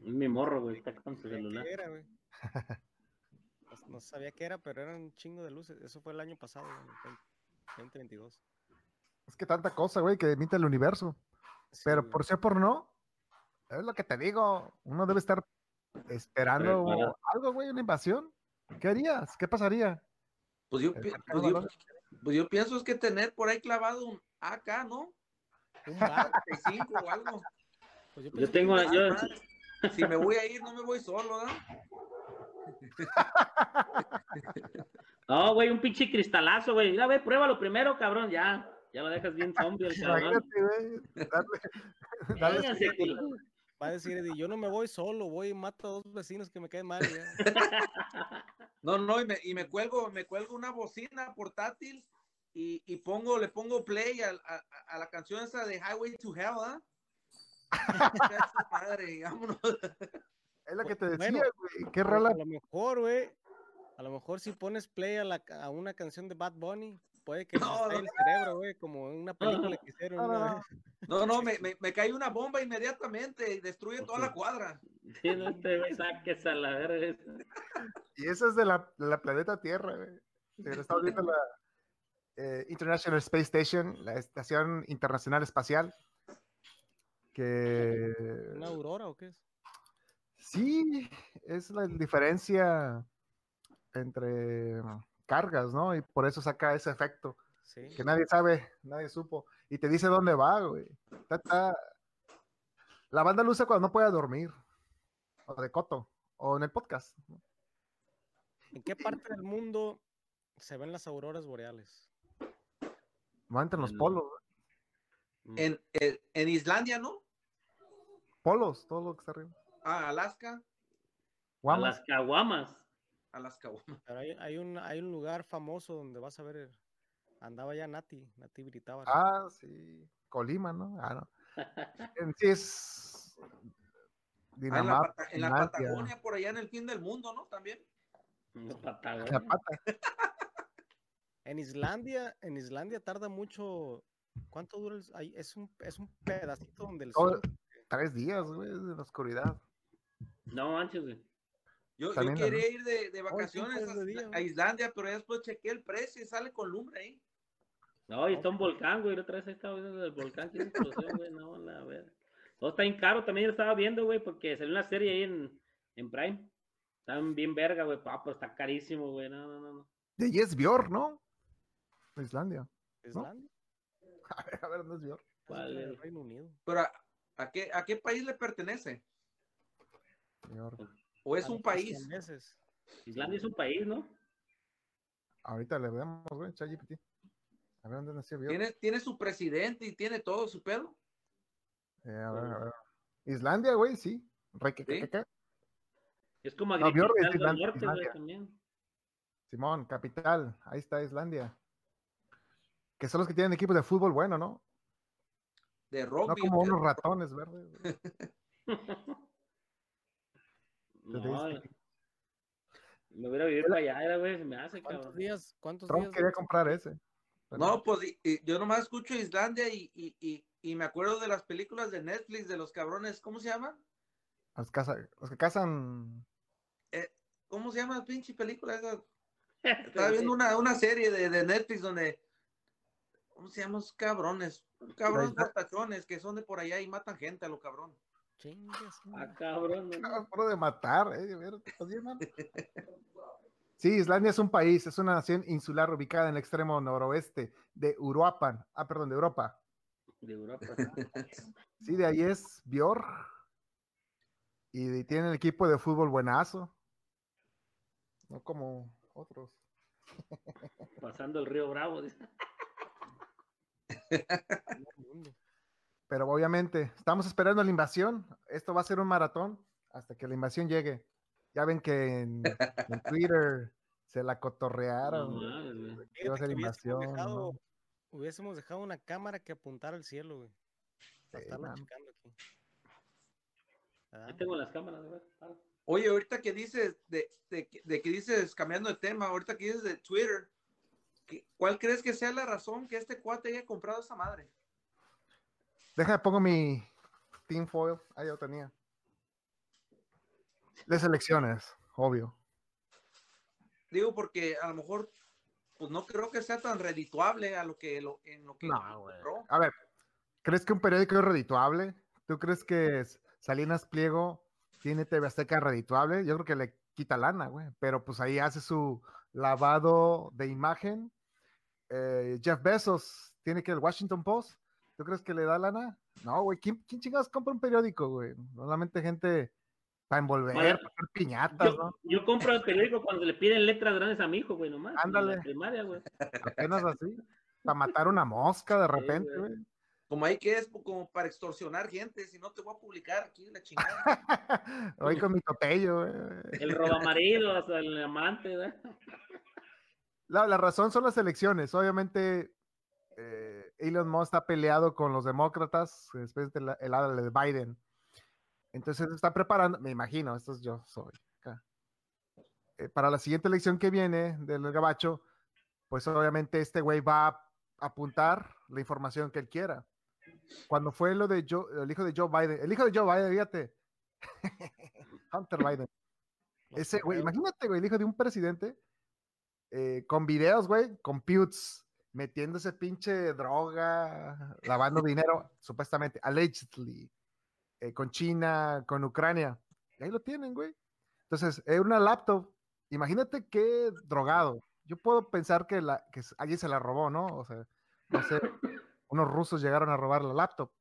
Es mi morro, güey. Está con su ¿Qué celular. era, güey? No, sabía qué era, pero eran un chingo de luces. Eso fue el año pasado, güey, en el 2022. Es que tanta cosa, güey, que emite el universo. Sí, Pero güey. por sí o por no, es lo que te digo, uno debe estar esperando algo, güey, una invasión. ¿Qué harías? ¿Qué pasaría? Pues yo, pues yo, pues yo pienso es que tener por ahí clavado un AK, ¿no? Un bar, 35 o algo. pues yo Yo tengo, yo, Si me voy a ir, no me voy solo, ¿no? no, güey, un pinche cristalazo, güey. Mira, güey, pruébalo primero, cabrón, ya. Ya lo dejas bien zombie, el cabrón. Culo. Va a decir Eddie, yo no me voy solo, voy y mato a dos vecinos que me caen mal. ya". No, no, y me, y me cuelgo, me cuelgo una bocina portátil y, y pongo, le pongo play a, a- a la canción esa de Highway to Hell, ¿ah? Vámonos. Es lo que te Bueno, decía, güey. Qué rola. A lo mejor, güey. A lo mejor si pones play a, la, a una canción de Bad Bunny, puede que No, no, no. el cerebro, güey, como en una película que hicieron No, no, no. me, me, me cae una bomba inmediatamente y destruye toda la cuadra. Sí, no te saques a la verga. Y eso es de la, la planeta Tierra, güey. Se está viendo la eh, International Space Station, la Estación Internacional Espacial. Que ¿Una aurora o qué es? sí, es la diferencia entre cargas, ¿no? Y por eso saca ese efecto. Sí. que nadie sabe, nadie supo, y te dice dónde va, güey. La banda luce cuando no puede dormir, o de coto, o en el podcast. ¿no? ¿En qué parte del mundo se ven las auroras boreales? Normalmente en los En- polos, güey. En, en, en Islandia, ¿no? polos, todo lo que está arriba. Ah, Alaska, A Guamas. Las caguamas. Alaska. Pero hay, hay, un, hay un lugar famoso donde vas a ver. Andaba ya Nati, Nati Britábara. Ah, sí, Colima, ¿no? Ah, no. En sí es Ah, en, la, Dinamarca, Pata- en la Patagonia, por allá en el fin del mundo, ¿no? También. Patagones. la pata. En Islandia, en Islandia tarda mucho. ¿Cuánto dura el Es un, es un pedacito donde el sol. Tres días, güey, en la oscuridad. No manches, güey. Yo, yo quería ir de, de vacaciones de a-. Islandia, pero ya después chequé el precio y sale con lumbre ahí. No, y está un volcán, güey. Otra vez estaba viendo el volcán que explosión, güey. No, la ver. No, está bien caro. También lo estaba viendo, güey, porque salió una serie ahí en, en Prime. Están bien verga, güey. Pa, pero está carísimo, güey. No, no, no, no. De ahí es Björn, ¿no? Islandia. Islandia. A ver, a ver, ¿dónde es Björn? es ¿Cuál es? Reino Unido. Pero ¿a, a qué, ¿a qué país le pertenece? Björn. ¿O es un país? Islandia es un país, ¿no? Ahorita le vemos, güey, ChatGPT. A ver dónde nació. Tiene, tiene su presidente y tiene todo su pedo. Eh, a ver, a ver. Islandia, güey, sí. Re- que- Sí. que- que- Es como No, del Islandia, norte, güey, Islandia. también. Simón, capital. Ahí está Islandia. Que son los que tienen equipos de fútbol bueno, ¿no? De No rugby. como de- unos ratones verdes. No, me hubiera vivido para allá, era, güey, se me hace, ¿Cuántos cabrón. días? ¿Cuántos Trump días? quería comprar ese. pero- No, pues y- y yo nomás escucho Islandia y, y, y, y me acuerdo de las películas de Netflix de los cabrones, ¿cómo se llaman? Los, casa- los que cazan. ¿Cómo se llama la pinche película esa? Estaba viendo una, una serie de, de Netflix donde, ¿cómo se llaman esos cabrones? Cabrones portachones que son de por allá y matan gente a lo cabrón. Chingas, Ah, cabrón. de matar, eh. Sí, Islandia es un país, es una nación insular ubicada en el extremo noroeste de Uruapan. Ah, perdón, de Europa. De Europa. Sí, de ahí es Björk. Y de- tiene el equipo de fútbol buenazo. No como otros. Pasando el río Bravo. Pero obviamente, estamos esperando la invasión. Esto va a ser un maratón hasta que la invasión llegue. Ya ven que en, en Twitter se la cotorrearon. iba a ser hubiésemos invasión. dejado, ¿no? hubiésemos dejado una cámara que apuntara al cielo, güey. Sí, aquí. Tengo las cámaras, güey. Oye, ahorita que dices, de, de, que- de que dices, cambiando de tema, ahorita que dices de Twitter, ¿qué- ¿cuál crees que sea la razón que este cuate haya comprado esa madre? Deja, pongo mi Team Foil. Ah, ya lo tenía. De selecciones, obvio. Digo, porque a lo mejor, pues no creo que sea tan redituable a lo que lo, en lo que No, compró. A ver, ¿crees que un periódico es redituable? ¿Tú crees que Salinas Pliego tiene TV Azteca redituable? Yo creo que le quita lana, güey. Pero pues ahí hace su lavado de imagen. Eh, Jeff Bezos tiene que el Washington Post. ¿Tú crees que le da lana? No, güey. ¿Quién, quién chingados compra un periódico, güey? Normalmente gente para envolver, Bueno, para hacer piñatas, Yo, ¿no? yo compro el periódico cuando le piden letras grandes a mi hijo, güey, nomás. en Ándale. la primaria, güey. Apenas así. Para matar una mosca de repente, güey. güey. Como ahí que es como para extorsionar gente, si no te voy a publicar aquí la chingada. Hoy con mi topello, güey. El robamarido, hasta el amante, güey. La, la razón son las elecciones. Obviamente, eh, Elon Musk está peleado con los demócratas, después del el lado de Biden. Entonces está preparando, me imagino, esto es yo soy acá. Eh, para la siguiente elección que viene del Gabacho, pues obviamente este güey va a apuntar la información que él quiera. Cuando fue lo de Joe, el hijo de Joe Biden, el hijo de Joe Biden, fíjate, Hunter Biden. Ese, güey, imagínate, güey, el hijo de un presidente eh, con videos, güey, con putes, metiéndose pinche droga, lavando dinero, supuestamente, allegedly, eh, con China, con Ucrania. Y ahí lo tienen, güey. Entonces, es una laptop. Imagínate qué drogado. Yo puedo pensar que, la, que alguien se la robó, ¿no? O sea, no sé, unos rusos llegaron a robar la laptop.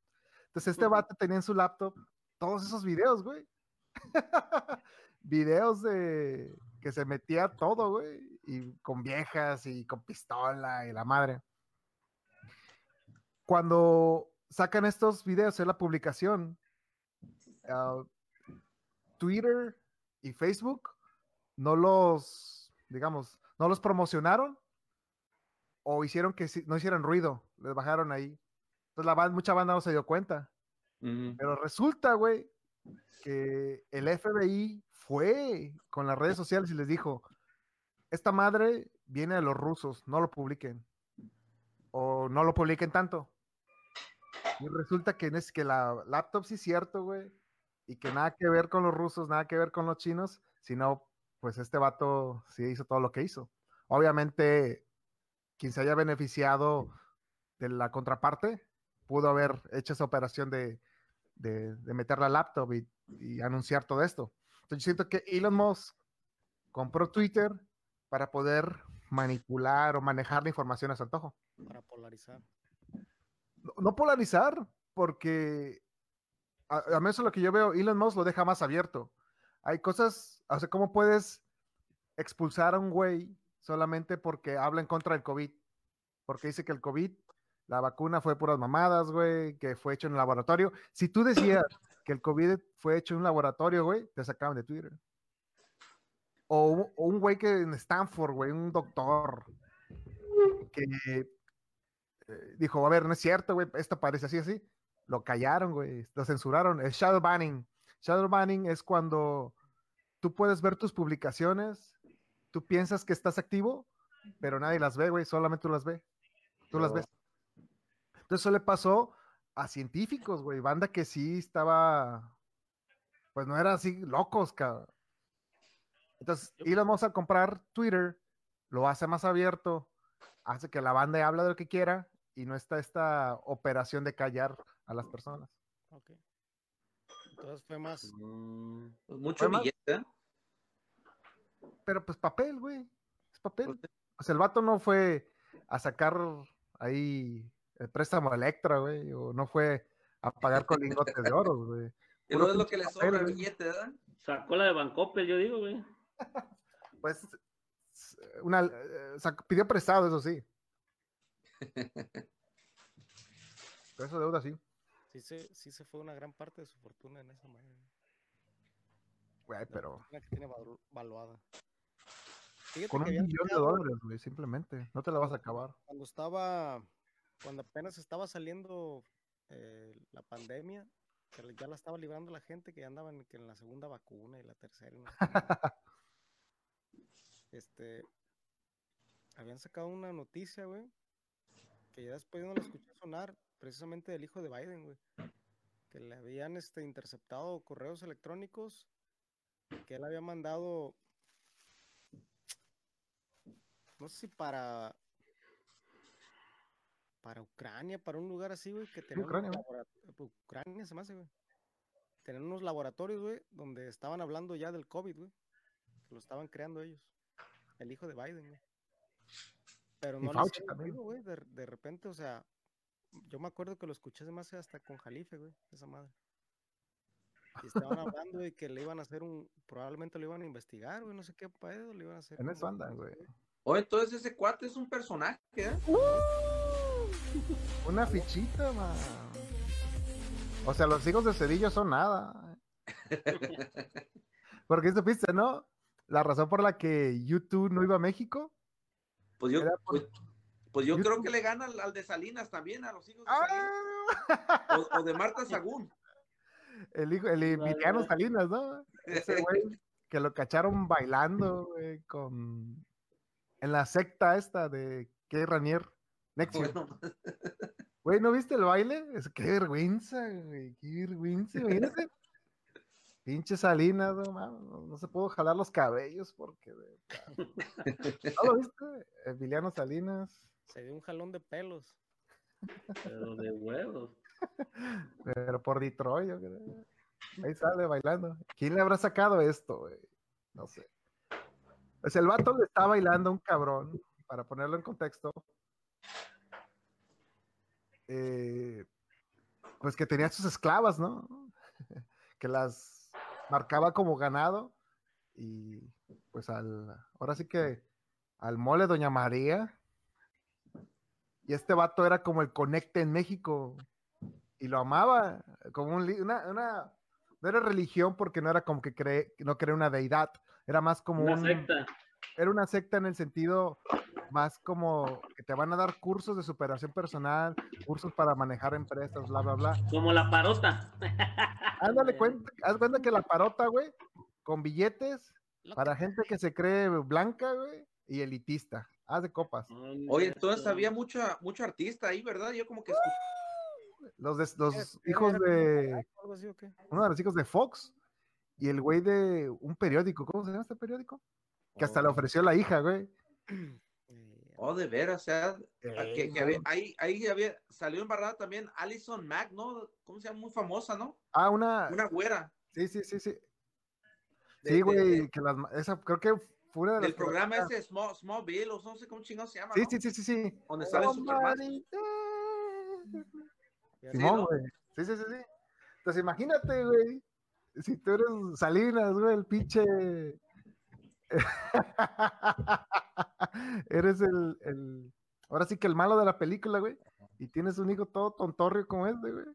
Entonces, este vato tenía en su laptop todos esos videos, güey. videos de que se metía todo, güey, y con viejas y con pistola y la madre. Cuando sacan estos videos en la publicación, ah, Twitter y Facebook no los, digamos, no los promocionaron o hicieron que no hicieran ruido, les bajaron ahí. Entonces la mucha banda no se dio cuenta. Pero resulta, güey, que el FBI fue con las redes sociales y les dijo, esta madre viene de los rusos, no lo publiquen. O no lo publiquen tanto. Y resulta que, es que la laptop sí es cierto, güey. Y que nada que ver con los rusos, nada que ver con los chinos, sino pues este vato sí hizo todo lo que hizo. Obviamente, quien se haya beneficiado de la contraparte pudo haber hecho esa operación de, de, de meter la laptop y, y anunciar todo esto. Entonces yo siento que Elon Musk compró Twitter para poder manipular o manejar la información a su antojo. Para polarizar. No, no polarizar, porque a, a menos lo que yo veo, Elon Musk lo deja más abierto. Hay cosas, o sea, ¿cómo puedes expulsar a un güey solamente porque habla en contra del COVID. Porque dice que el COVID, la vacuna fue puras mamadas, güey, que fue hecho en el laboratorio. Si tú decías que el COVID fue hecho en un laboratorio, güey, te sacaban de Twitter. O, un- o un güey que en Stanford, güey, un doctor, que eh, dijo, a ver, no es cierto, güey, esto parece así, así. Lo callaron, güey, lo censuraron. El shadow banning. Shadow banning es cuando tú puedes ver tus publicaciones, tú piensas que estás activo, pero nadie las ve, güey, solamente tú las ves. Tú las ves. Entonces eso le pasó a científicos, güey, banda que sí estaba, pues no era así locos, cabrón. Entonces, Elon Musk a comprar Twitter, lo hace más abierto, hace que la banda hable de lo que quiera y no está esta operación de callar a las personas. Ok. Entonces fue más. Mm, pues mucho Fue más- billete, ¿eh? Pero pues papel, güey, es papel. Pues, O sea, el vato no fue a sacar ahí el préstamo Electra, güey, o no fue a pagar con lingotes de oro, güey. luego es lo que le sobra el billete, ¿verdad? Sacó la de Bancoppel, yo digo, güey. Pues una, eh, pidió prestado, eso sí. Pero eso deuda sí. Sí se, sí se fue una gran parte de su fortuna en esa madre. Güey, pero fortuna que tiene valu- valuada. Fíjate con un millón de dólares, güey, simplemente. No te la vas a acabar. Cuando estaba, cuando apenas estaba saliendo eh, la pandemia, que ya la estaba librando la gente, que ya andaban que en la segunda vacuna y la tercera. no este, habían sacado una noticia, güey, que ya después no la escuché sonar, precisamente del hijo de Biden, güey, que le habían este, interceptado correos electrónicos, que él había mandado, no sé si para para Ucrania, para un lugar así, güey, que tenía unos Ucrania, Ucrania se me hace, güey. Tenían unos laboratorios, güey, donde estaban hablando ya del COVID, güey. Que lo estaban creando ellos. El hijo de Biden, güey. Pero no ruido, güey. De, de repente, o sea, yo me acuerdo que lo escuché además hasta con Jalife, güey, esa madre. Y estaban hablando de que le iban a hacer un, probablemente lo iban a investigar, güey, no sé qué pedo, le iban a hacer. En eso andan, güey. O entonces ese cuate es un personaje, ¿eh? Una fichita, man. O sea, los hijos de Cedillo son nada. Porque supiste, ¿no? La razón por la que YouTube no iba a México. Pues yo, por- pues, pues yo creo que le gana al, al de Salinas también, a los hijos de ¡Ah! Salinas. O, o de Marta Sagún. El hijo, el Emiliano. Salinas, ¿no? Ese güey que lo cacharon bailando, güey, con en la secta esta de qué Ranier. Nexium. Bueno, Güey, ¿no viste el baile? Es, qué vergüenza, güey, qué vergüenza, imagínate. Pinche Salinas, no, mames, no, no se pudo jalar los cabellos porque. de- ¿No lo viste? Emiliano Salinas, Se dio un jalón de pelos. Pero de huevos. pero por Detroit, yo creo. Ahí sale bailando. ¿Quién le habrá sacado esto, güey? No sé. Pues el vato le está bailando a un cabrón, para ponerlo en contexto. Eh, pues que tenía sus esclavas, ¿no? que las marcaba como ganado. Y pues al, ahora sí que al mole Doña María. Y este vato era como el conecte en México. Y lo amaba, como un, una, una, no era religión porque no era como que cree, no cree una deidad, era más como Una un, secta. era una secta en el sentido más como que te van a dar cursos de superación personal, cursos para manejar empresas, bla, bla, bla. Como la parota. Ándale cuenta, haz cuenta que la parota, güey, con billetes para gente que se cree blanca, güey, y elitista. Haz de copas. Oye, entonces había mucha, mucho artista ahí, ¿verdad? Yo como que. Los, de- los ¿Era- hijos era como de, así o qué? uno de los hijos de Fox y el güey de un periódico, ¿cómo se llama este periódico? Que hasta le Oh, ofreció la hija, güey. Oh, de veras, o sea, a- que, Ey, que había- ahí, ahí había, salió embarrada también Alison Mack, ¿no? ¿Cómo se llama? Muy famosa, ¿no? Ah, una. Una güera. Sí, sí, sí, sí. de- Sí, güey, de- que las, esa creo que fue una de las del que- programa ese Small, Smallville, o no sé cómo chingado se llama, Sí, ¿no? sí, sí, sí, sí. Donde sale Oh, Superman. Simón, ¿no? güey. Sí, sí, sí, sí. Entonces imagínate, güey. Si tú eres Salinas, güey, el pinche Eres el, el, ahora sí que el malo de la película, güey. Y tienes un hijo todo tontorrio como este, güey.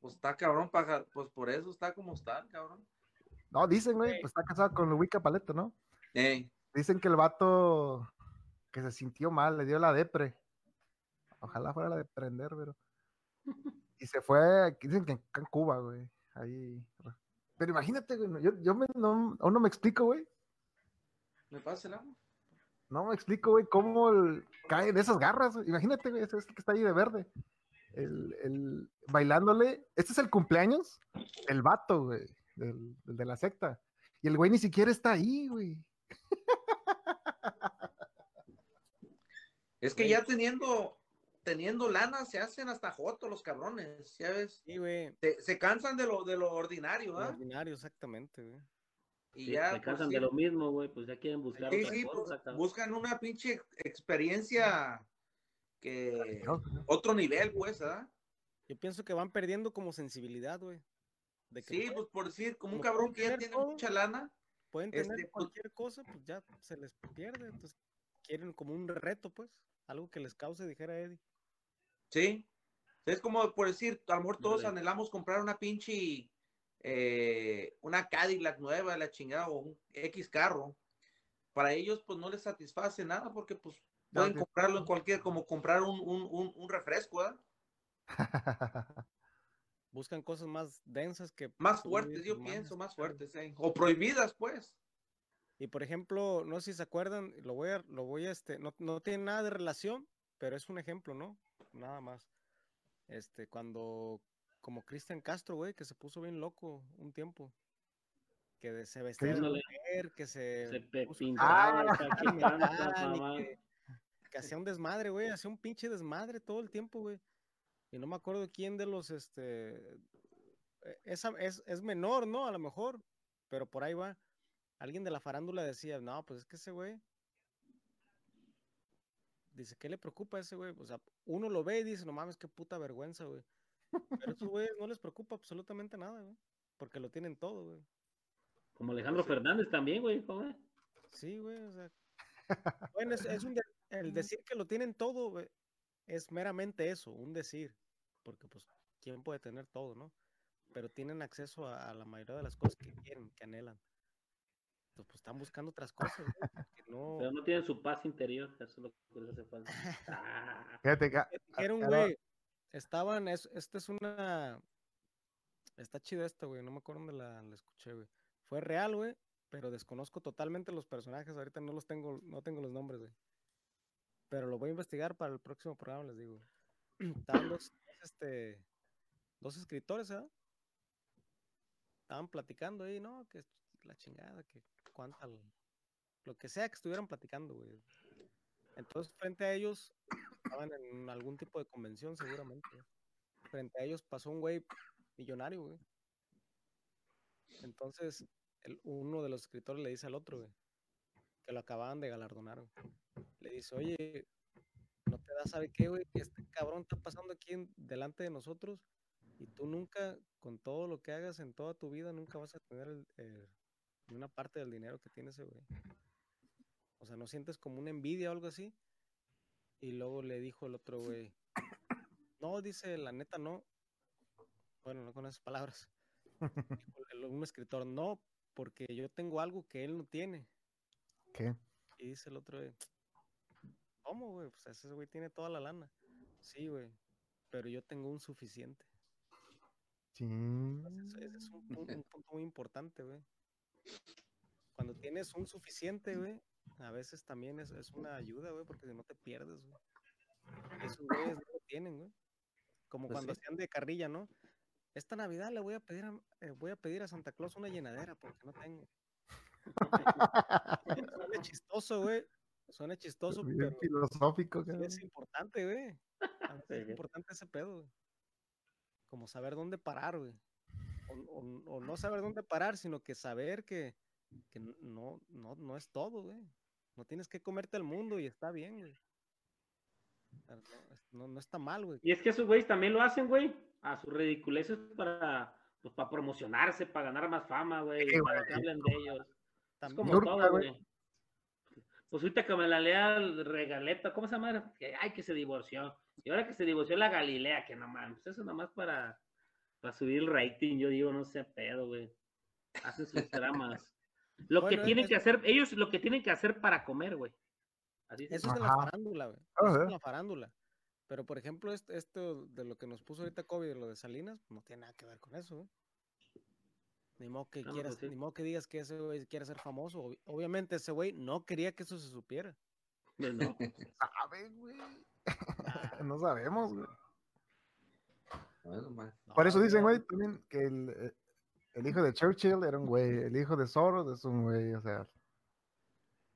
Pues está cabrón, paja, pues por eso está como está, cabrón. No, dicen, güey, pues está casado con Luica Paleta, ¿no? Ey, Dicen que el vato que se sintió mal, le dio la depre. Ojalá fuera la de prender, pero. Y se fue, dicen que en Cuba, güey. Ahí. Pero imagínate, güey, yo, yo me, no, aún no me explico, güey. ¿me pasa el agua? No me explico, güey, cómo el- cae de esas garras. Imagínate, güey, ese, ese que está ahí de verde. El, el- bailándole. Este es el cumpleaños del vato, güey, del, del de la secta. Y el güey ni siquiera está ahí, güey. Es que ya teniendo, teniendo lana se hacen hasta jotos los cabrones, ya ves. Sí, güey. Se, se cansan de lo, de lo ordinario, lo ¿ah? Ordinario, exactamente, güey. Y Sí, ya, se pues, cansan sí. de lo mismo, güey, pues ya quieren buscar Sí, otra sí, cosa, pues, buscan una pinche experiencia que ¿no? otro nivel, pues, ¿ah? Yo pienso que van perdiendo como sensibilidad, güey. De que Sí, pues por decir, como un cabrón que ya tiene todo. mucha lana, pueden este, tener pues- cualquier cosa, pues ya se les pierde. Entonces quieren como un reto, pues. Algo que les cause, dijera Eddie. Sí. Es como por decir, a lo mejor todos anhelamos comprar una pinche, eh, una Cadillac nueva, la chingada, o un X carro. Para ellos, pues no les satisface nada porque, pues, pueden comprarlo en cualquier, como comprar un, un, un, un refresco, ¿ah? Buscan cosas más densas que... Más fuertes, yo "No mames, pienso, más claro". fuertes, ¿eh? O prohibidas, pues. Y por ejemplo, no sé si se acuerdan, lo voy a, lo voy a, este, no, no tiene nada de relación, pero es un ejemplo, ¿no? Nada más. Este, cuando, como Cristian Castro, güey, que se puso bien loco un tiempo. Que de- se vestía de Ándale. mujer, que se, Se Ah, que que, hacía un desmadre, güey, hacía un pinche desmadre todo el tiempo, güey. Y no me acuerdo quién de los, este, eh, esa, es, es menor, ¿no? A lo mejor, pero por ahí va. Alguien de la farándula decía, no, pues es que ese güey, dice, ¿qué le preocupa a ese güey? O sea, uno lo ve y dice, no mames, qué puta vergüenza, güey. Pero a esos güeyes no les preocupa absolutamente nada, güey. Porque lo tienen todo, güey. Como Alejandro Fernández también, güey. ¿cómo es? Sí, güey, o sea. Bueno, es, es un de- el decir que lo tienen todo, güey, es meramente eso, un decir. Porque, pues, ¿quién puede tener todo, no? Pero tienen acceso a, a la mayoría de las cosas que quieren, que anhelan. Entonces, pues, están buscando otras cosas, no. Pero no tienen su paz interior, eso es lo que les hace falta. Ah, Fíjate que- dijeron, güey, estaban, es, esta es una, está chida esta, güey, no me acuerdo dónde la, la escuché, güey. Fue real, güey, pero desconozco totalmente los personajes, ahorita no los tengo, no tengo los nombres, güey. Pero lo voy a investigar para el próximo programa, les digo. Estaban dos, dos, este, dos escritores, ¿verdad? Estaban platicando ahí, ¿no? Que la chingada, que cuánta, lo que sea que estuvieran platicando, güey. Entonces, frente a ellos, estaban en algún tipo de convención, seguramente. Frente a ellos pasó un güey millonario, güey. Entonces, el, uno de los escritores le dice al otro, güey, que lo acababan de galardonar. Le dice, oye, ¿no te da, sabe qué, güey? Este cabrón está pasando aquí en- delante de nosotros y tú nunca, con todo lo que hagas en toda tu vida, nunca vas a tener el- ni una parte del dinero que tiene ese güey. O sea, ¿no sientes como una envidia o algo así? Y luego le dijo el otro güey, no, dice, la neta no. Bueno, no con esas palabras. Dijo un escritor, no, porque yo tengo algo que él no tiene. ¿Qué? Y dice el otro, güey, ¿cómo, güey? Pues ese güey tiene toda la lana. Sí, güey, pero yo tengo un suficiente. Sí. Entonces, ese es un, un punto muy importante, güey. Cuando tienes un suficiente, güey, a veces también es, es una ayuda, güey, porque si no te pierdes, güey. Esos güeyes no lo tienen, güey. Como Pues cuando sí. hacían de carrilla, ¿no? Esta Navidad le voy a pedir a, eh, voy a pedir a Santa Claus una llenadera porque no tengo. Suena chistoso, güey. Suena chistoso, Bien pero filosófico, sí es importante, güey. Es Sí. importante ese pedo, güey. Como saber dónde parar, güey. O, o- o no saber dónde parar, sino que saber que, no, no, no es todo, güey. No tienes que comerte el mundo y está bien, güey. No, no, no está mal, güey. Y es que esos güeyes también lo hacen, güey, a sus ridiculeces para, pues, para promocionarse, para ganar más fama, güey, Sí, para que hablen de ellos. Es como Nurka, todo, güey. Pues ahorita que me la lea el regaleta, ¿cómo se llama? Ay, que se divorció. Y ahora que se divorció la Galilea, que no mames, eso nomás para, para subir el rating, yo digo, no sé pedo, güey. Hacen sus dramas. Lo que tienen es- que hacer, ellos lo que tienen que hacer para comer, güey. Así Eso es de la farándula, güey. Ajá. Eso es de la farándula. Pero, por ejemplo, est- esto de lo que nos puso ahorita COVID, lo de Salinas, no tiene nada que ver con eso, güey. Ni modo que Ah, no, quieras, pues sí. ni modo que digas que ese güey quiere ser famoso. Ob- Obviamente ese güey no quería que eso se supiera. Pues no. Sabe, güey. Ah, No sabemos, güey. Por eso dicen, güey. también que el, eh, el hijo de Churchill era un güey, el hijo de Soros es un güey, o sea,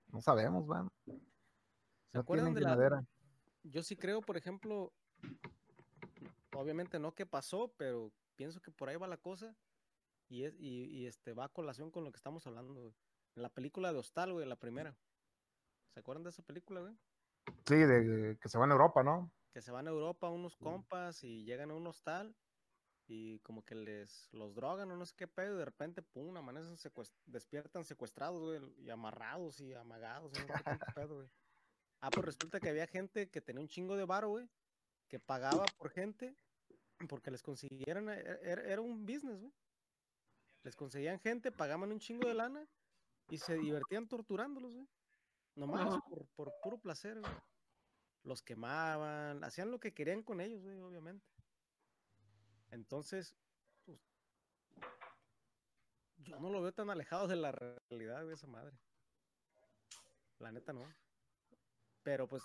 no sabemos, man. ¿Se No acuerdan de la. Yo sí creo, por ejemplo, obviamente no que pasó, pero pienso que por ahí va la cosa y, es, y, y, este va a colación con lo que estamos hablando, güey. En la película de Hostal, güey, la primera. ¿Se acuerdan de esa película, güey? Sí, de que se van a Europa, ¿no? Que se van a Europa unos compas y llegan a un hostal y como que les los drogan o no sé qué pedo y de repente, pum, amanecen secuest- despiertan secuestrados, güey, y amarrados y amagados, y no sé qué pedo, güey. Ah, pues resulta que había gente que tenía un chingo de varo, güey, que pagaba por gente porque les consiguieran, e- era, era un business, güey. Les conseguían gente, pagaban un chingo de lana y se divertían torturándolos, güey. Nomás Ajá. por, por puro placer, güey. Los quemaban, hacían lo que querían con ellos, güey, obviamente. Entonces, pues, yo no lo veo tan alejado de la realidad, güey, esa madre. La neta no. Pero pues,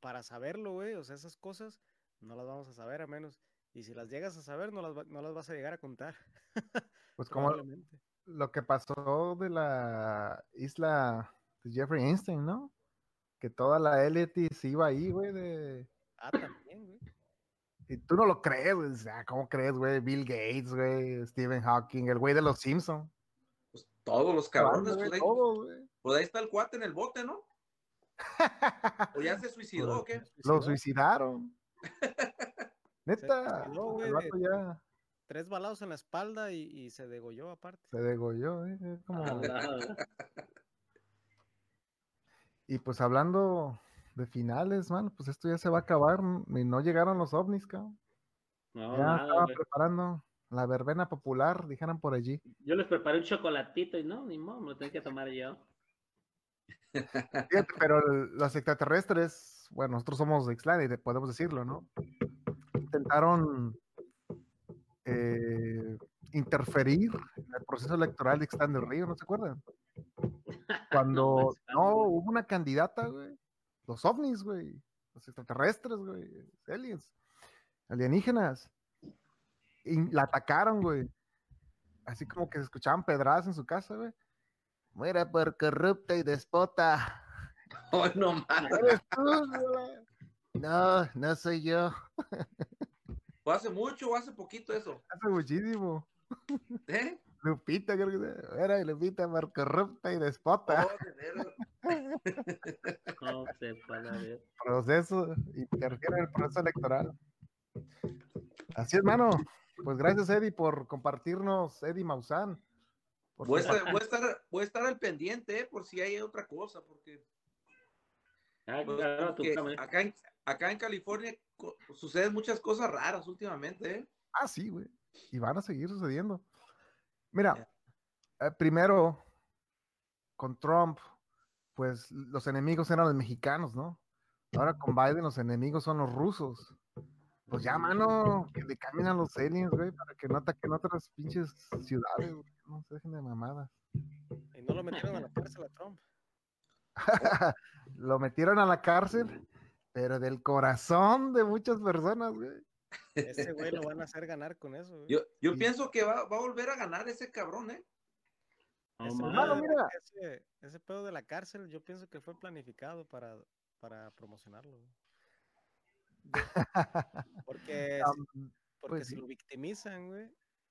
para saberlo, güey, o sea, esas cosas no las vamos a saber a menos. Y si las llegas a saber, no las, va- no las vas a llegar a contar. Pues como lo que pasó de la isla de Jeffrey Einstein, ¿no? Que toda la élite se iba ahí, güey, de... Ah, también, güey. Y tú no lo crees, güey. O sea, ¿cómo crees, güey? Bill Gates, güey, Stephen Hawking, el güey de los Simpsons. Pues todos los cabrones, güey, pues güey. pues ahí está el cuate en el bote, ¿no? ¿O ya se suicidó o qué? Lo suicidaron. Neta, suicidó, güey, ya Tres balados en la espalda y, y se degolló aparte. se degolló, ¿eh? Es como... Y pues hablando de finales, man, pues esto ya se va a acabar y no llegaron los ovnis, cabrón. No, ya nada, estaba güey. preparando la verbena popular, dijeran por allí. Yo les preparé un chocolatito y no, ni modo, me lo tengo que tomar yo. Fíjate, pero el- los extraterrestres, bueno, nosotros somos de Ixtlán y de- podemos decirlo, ¿no? Intentaron eh, interferir en el proceso electoral de Ixtlán del Río, ¿no se acuerdan? Cuando no hubo una candidata, güey, los ovnis, güey, los extraterrestres, güey, aliens, alienígenas, y la atacaron, güey. Así como que se escuchaban pedradas en su casa, güey. Muera por corrupta y despota. Oh, no mames. No, no soy yo. ¿O hace mucho o hace poquito eso? Hace muchísimo. ¿Eh? Lupita, creo que era Lupita por corrupta y despota. Oh, de veras. No sé, para ver. Proceso, interfiere en el proceso electoral. Así es, mano. Pues gracias, Eddie, por compartirnos, Eddie Maussan. por Voy a, estar, voy, a estar, voy a estar al pendiente, ¿eh? por si hay otra cosa, porque Ah, pues, claro, acá, en, acá en California suceden muchas cosas raras últimamente, ¿eh? Ah, sí, güey. Y van a seguir sucediendo. Mira, eh, primero, con Trump, pues los enemigos eran los mexicanos, ¿no? Ahora con Biden los enemigos son los rusos. Pues ya, mano, que le cambien a los aliens, güey, para que no ataquen otras pinches ciudades, güey. No se dejen de mamadas. Y no lo metieron a la cárcel a Trump. Lo metieron a la cárcel, pero del corazón de muchas personas, güey. Ese güey lo van a hacer ganar con eso, güey. Yo, yo Sí. pienso que va, va a volver a ganar ese cabrón, ¿eh? No Ese, mira. ese, ese pedo de la cárcel, yo pienso que fue planificado para, para promocionarlo. güey. Porque, si- Um, porque pues si sí. lo victimizan, güey,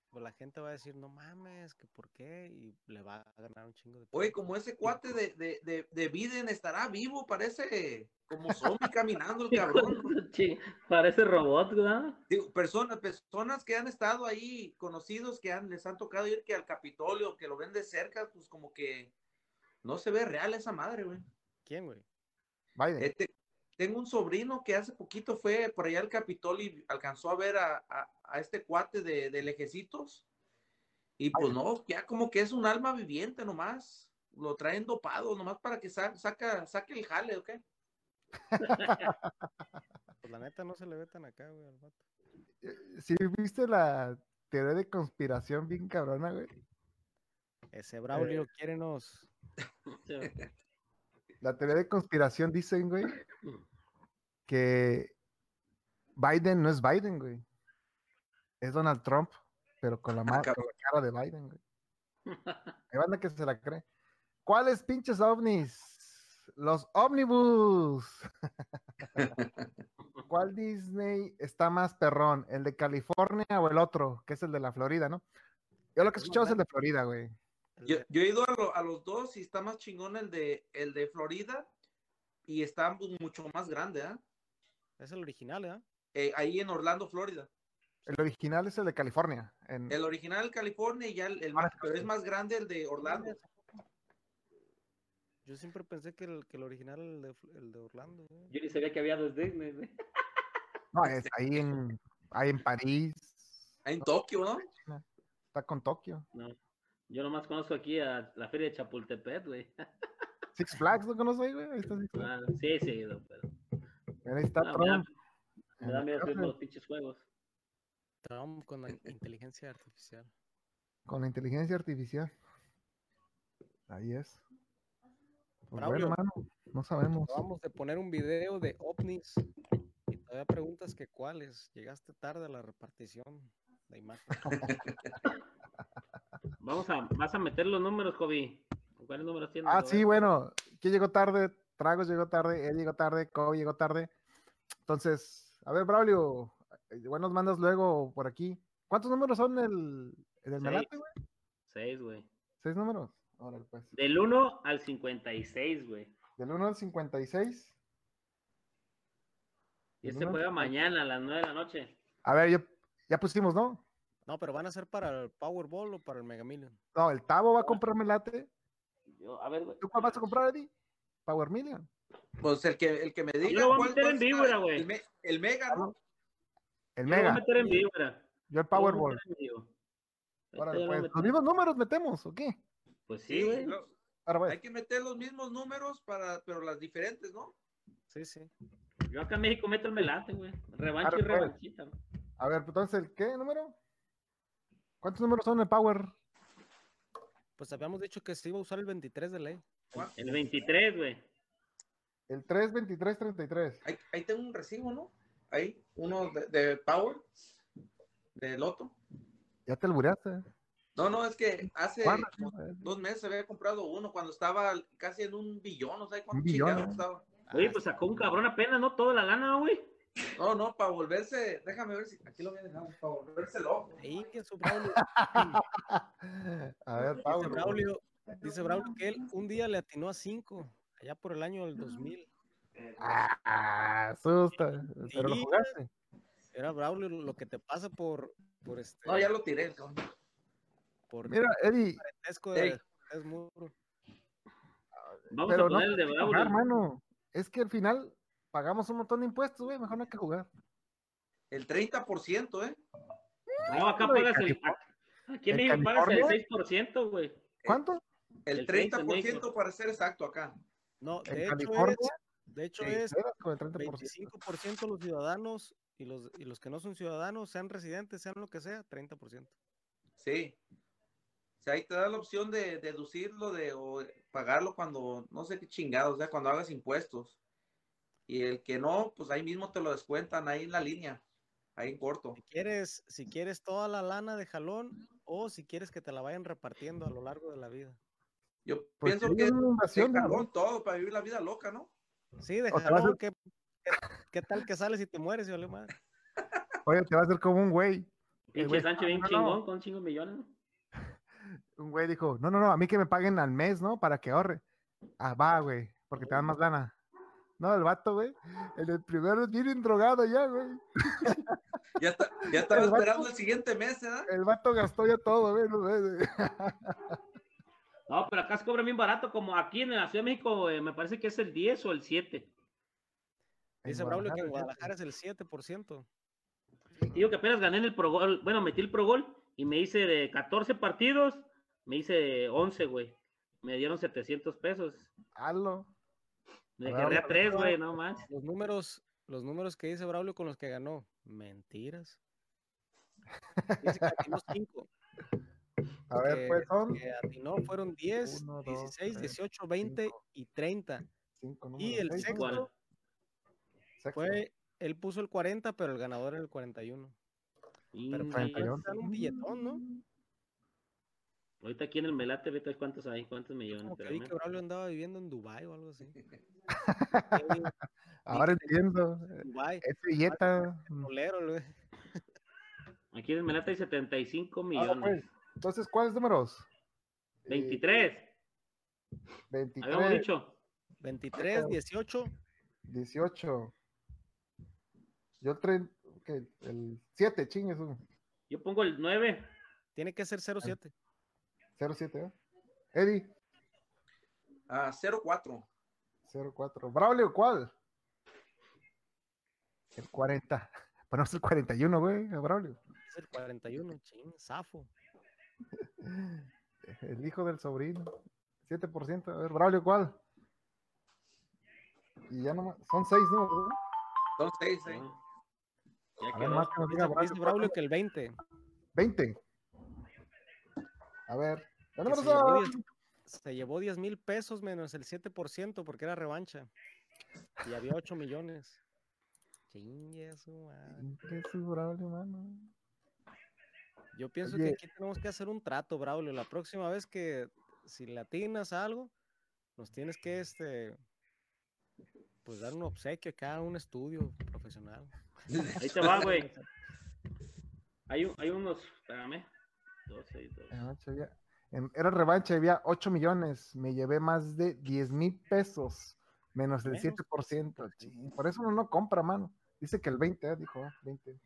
pues la gente va a decir, no mames, que por qué, y le va a ganar un chingo de Oye, como ese cuate de, de, de, de Biden estará vivo, parece como zombie caminando el cabrón. Sí, Parece robot, ¿verdad? Digo, personas, personas que han estado ahí, conocidos que han, les han tocado ir que al Capitolio, que lo ven de cerca, pues como que no se ve real esa madre, güey. ¿Quién, güey? Biden. Este, tengo un sobrino que hace poquito fue por allá al Capitolio y alcanzó a ver a, a- a este cuate de, de lejecitos. Y pues no, ya como que es un alma viviente nomás. Lo traen dopado nomás para que sa- saca, saque el jale, ¿ok? Pues la neta no se le ve tan acá, güey, al vato. ¿Sí viste la teoría de conspiración bien cabrona, güey? Ese Braulio, quiérenos. Sí, La teoría de conspiración dicen, güey, que Biden no es Biden, güey. Es Donald Trump, pero con la, con la cara de Biden, güey. Hay banda que se la cree. ¿Cuáles pinches ovnis? Los ómnibus. ¿Cuál Disney está más perrón? ¿El de California o el otro? Que es el de la Florida, ¿no? Yo lo que he escuchado es el de Florida, güey. Yo, he ido a, lo- a los dos y está más chingón el de, el de Florida y está mu- mucho más grande, ¿ah? Es el original, ¿eh? Eh, ahí en Orlando, Florida. El original es el de California. en- El original de California y ya el, el Ah, más, pero es más grande el de Orlando. Yo siempre pensé que el, que el original el de, el de Orlando, güey. Yo ni sabía que había dos Disney. No, es ahí en, ahí en París. En Tokio, ¿no? Está con Tokio. No. Yo nomás conozco aquí a la feria de Chapultepec, güey. Six Flags, ¿no conoces ahí, güey? Ahí está Six Flags. Ah, sí, sí, no, pero. Ahí está Ah, me da- Trump. Me en da la miedo los pinches juegos. Trump con la inteligencia artificial. Con la inteligencia artificial. Ahí es. Pues bueno, mano, no sabemos. Acabamos de poner un video de ovnis y todavía preguntas que cuáles. Llegaste tarde a la repartición de imagen. Vamos a, vas a meter los números, Kobe. ¿Cuáles números tienes? Ah, sí, bueno. ¿Quién llegó tarde? Tragos llegó tarde, él llegó tarde, Kobe llegó tarde. Entonces, a ver, Braulio, eh, igual nos mandas luego por aquí. ¿Cuántos números son en el, en el melate, güey? Seis, güey. ¿Seis números? Órale, pues. Del 1 al 56, güey. Del 1 al 56. Y este juega 56. mañana a las 9 de la noche. A ver, ya, ya pusimos, ¿no? No, pero van a ser para el Powerball o para el Mega Million. No, el Tavo va a comprar melate. Yo, a ver, güey. ¿Tú cuál vas a comprar, Eddie? Power Million. Pues el que, el que me diga. lo voy a cuál- meter cuál en víbora, güey. El, me- el Mega, ¿no? El Yo lo voy a Mega. meter en víbora. Yo el lo Powerball. lo pues. ¿Los mismos números metemos o qué? Pues Sí, güey. Ahora pues. hay que meter los mismos números, para, pero las diferentes, ¿no? Sí, sí. Yo acá en México meto el melate, güey. Revancha y pues. revanchita. A ver, entonces, ¿el qué número? ¿Cuántos números son en el Power? Pues habíamos dicho que se iba a usar el 23 de ley. El 23, güey. El 3, 23, 33. Ahí, ahí tengo un recibo, ¿no? Ahí, uno de, de Power, de Loto. Ya te albureaste. No, no, es que hace dos meses había comprado uno cuando estaba casi en un billón, no sé cuánto billón, ¿eh? estaba. Oye, pues sacó un cabrón apenas, ¿no? Toda la lana, güey. No, no, para volverse, déjame ver si aquí lo voy a dejar, para volverse loco. Ahí que su Braulio. A ver, Dice. Braulio, dice Braulio que él un día le atinó a 5, allá por el año del 2000. Ah, asusta. Pero lo Sí. jugaste. Era Braulio lo que te pasa por, por este, No, ya lo tiré. cabrón. por Mira, Eddie, de es muro. Vamos pero a no poner el de Braulio. jugar, mano. Es que al final pagamos un montón de impuestos, güey. Mejor no hay que jugar. El 30%, ¿eh? No, acá de pagas el. Aquí en ¿En México pagas el California? 6%, güey. ¿Cuánto? El El 30 en 30% México. para ser exacto acá. No, ¿En de hecho California? es, de hecho es con el 30%. 25% los ciudadanos y los, y los que no son ciudadanos, sean residentes, sean lo que sea, 30%. Sí. O sea, ahí te da la opción de deducirlo de, o pagarlo cuando, no sé qué chingados, o sea, cuando hagas impuestos. Y el que no, pues ahí mismo te lo descuentan ahí en la línea, ahí en corto. Si quieres, si quieres toda la lana de jalón o si quieres que te la vayan repartiendo a lo largo de la vida. Yo Pues pienso que es una invasión, de ¿no? jalón todo para vivir la vida loca, ¿no? Sí, de jalón, ¿qué, qué, qué tal que sales y te mueres y vale madre? Oye, te va a hacer como un güey. Pinche Sancho bien no, no. chingón con chingos millones. Un güey dijo, no, no, no, a mí que me paguen al mes, ¿no? Para que ahorre. Ah, va, güey, porque te dan más lana. No, el vato, güey. El, el primero es bien drogado ya, güey. Ya, está, ya estaba El vato- esperando el siguiente mes, ¿verdad? El vato gastó ya todo, güey. no güey. No, pero acá se cobra bien barato, como aquí en la Ciudad de México, eh, me parece que es el 10 o el 7. Dice Braulio que en Guadalajara, es el 7%. Digo que apenas gané en el Pro Gol, bueno, metí el Pro Gol y me hice de 14 partidos, me hice 11, güey. Me dieron 700 pesos. Halo. Me quedé a vamos a 3, ver. güey, no más. Los números, los números que dice Braulio con los que ganó. Mentiras. Dice que atinó 5. A ver, pues son Que atinó fueron 10, Uno, dos, 16, tres, 18, 20 cinco. y 30. cinco Y números. el seis, sexto números. Sexto. fue, él puso el 40, pero el ganador era el 41. Pero Y- pues, y uno. dan un billetón, ¿no? Ahorita aquí en el Melate, vete cuántos hay, cuántos millones. Que vi que Braulio andaba viviendo en Dubai o algo así. Ahora entiendo. Dubai, Es billeta. Aquí en el Melate hay 75 Ahora, millones. Entonces, ¿cuáles números? Eh, 23, 23, habíamos dicho. 23, 18, 18. Yo el, tren- ok, el 7, chingue su. Yo pongo el 9. tiene que ser 07. 07, ¿eh? Eddie, Ah, 04. 04. Braulio, ¿cuál? El 40. Ponemos el 41, güey, Braulio. Es el 41, ching, zafo. El hijo del sobrino. 7%. A ver, Braulio, ¿cuál? Y ya nomás. Son 6 números, ¿no? Son 6, ¿eh? Ya A ver, quedó. más que nos diga Braulio, dice Braulio que el 20. 20. A ver. que se, llevó a- 10, se llevó 10 mil pesos menos el 7% porque era revancha. Y había 8 millones. Chingue su madre. ¿Qué su Braulio, mano? Yo pienso Oye. que aquí tenemos que hacer un trato, Braulio. La próxima vez que si latinas algo, nos tienes que este pues dar un obsequio acá, un estudio profesional. Ahí te va, güey. Hay, un- hay unos, espérame. 12 y 12. Revancha, había- en- Era revancha, había 8 millones. Me llevé más de 10 mil pesos. Menos el Menos, 7%. pues, Chin, Por eso uno no compra, mano. Dice que el 20, ¿eh? dijo. ah, 20.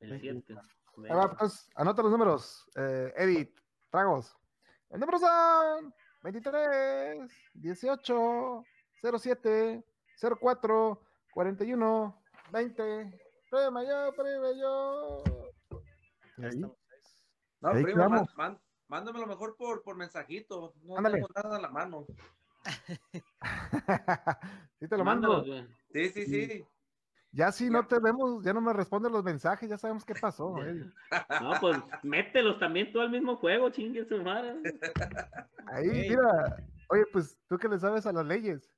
El 7. Ahí va, pues, anota los números. Eh, Edith, tragos. El número son 23, 18, 07, 04, 41, 20. Prima yo, prima yo. Y Ya estamos. No, Ahí primo, man- man- mándamelo mejor por, por mensajito. No Ándale. tengo nada en la mano. sí te lo mando. Mándalos, güey. Sí, sí, sí. Ya si no te vemos, ya no me responden los mensajes, ya sabemos qué pasó. Edith. No, pues mételos también tú al mismo juego, chingue su madre. Ahí, mira. Oye, pues tú que le sabes a las leyes.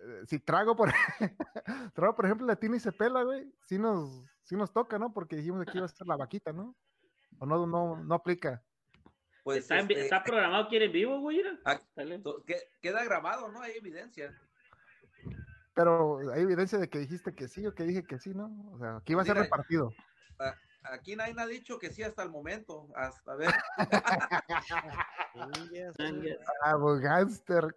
Eh, Si trago por, trago, por ejemplo, la tina y se pela, güey, sí nos, sí nos toca, ¿no? Porque dijimos que iba a ser la vaquita, ¿no? O no, no, no aplica. Pues Está, este, está programado que en vivo, güey. Ah, queda grabado, ¿no? Hay evidencia. Pero hay evidencia de que dijiste que sí o que dije que sí, ¿no? O sea, que iba a ser Mira, repartido. Aquí nadie ha dicho que sí hasta el momento. Hasta ver. Abogánster.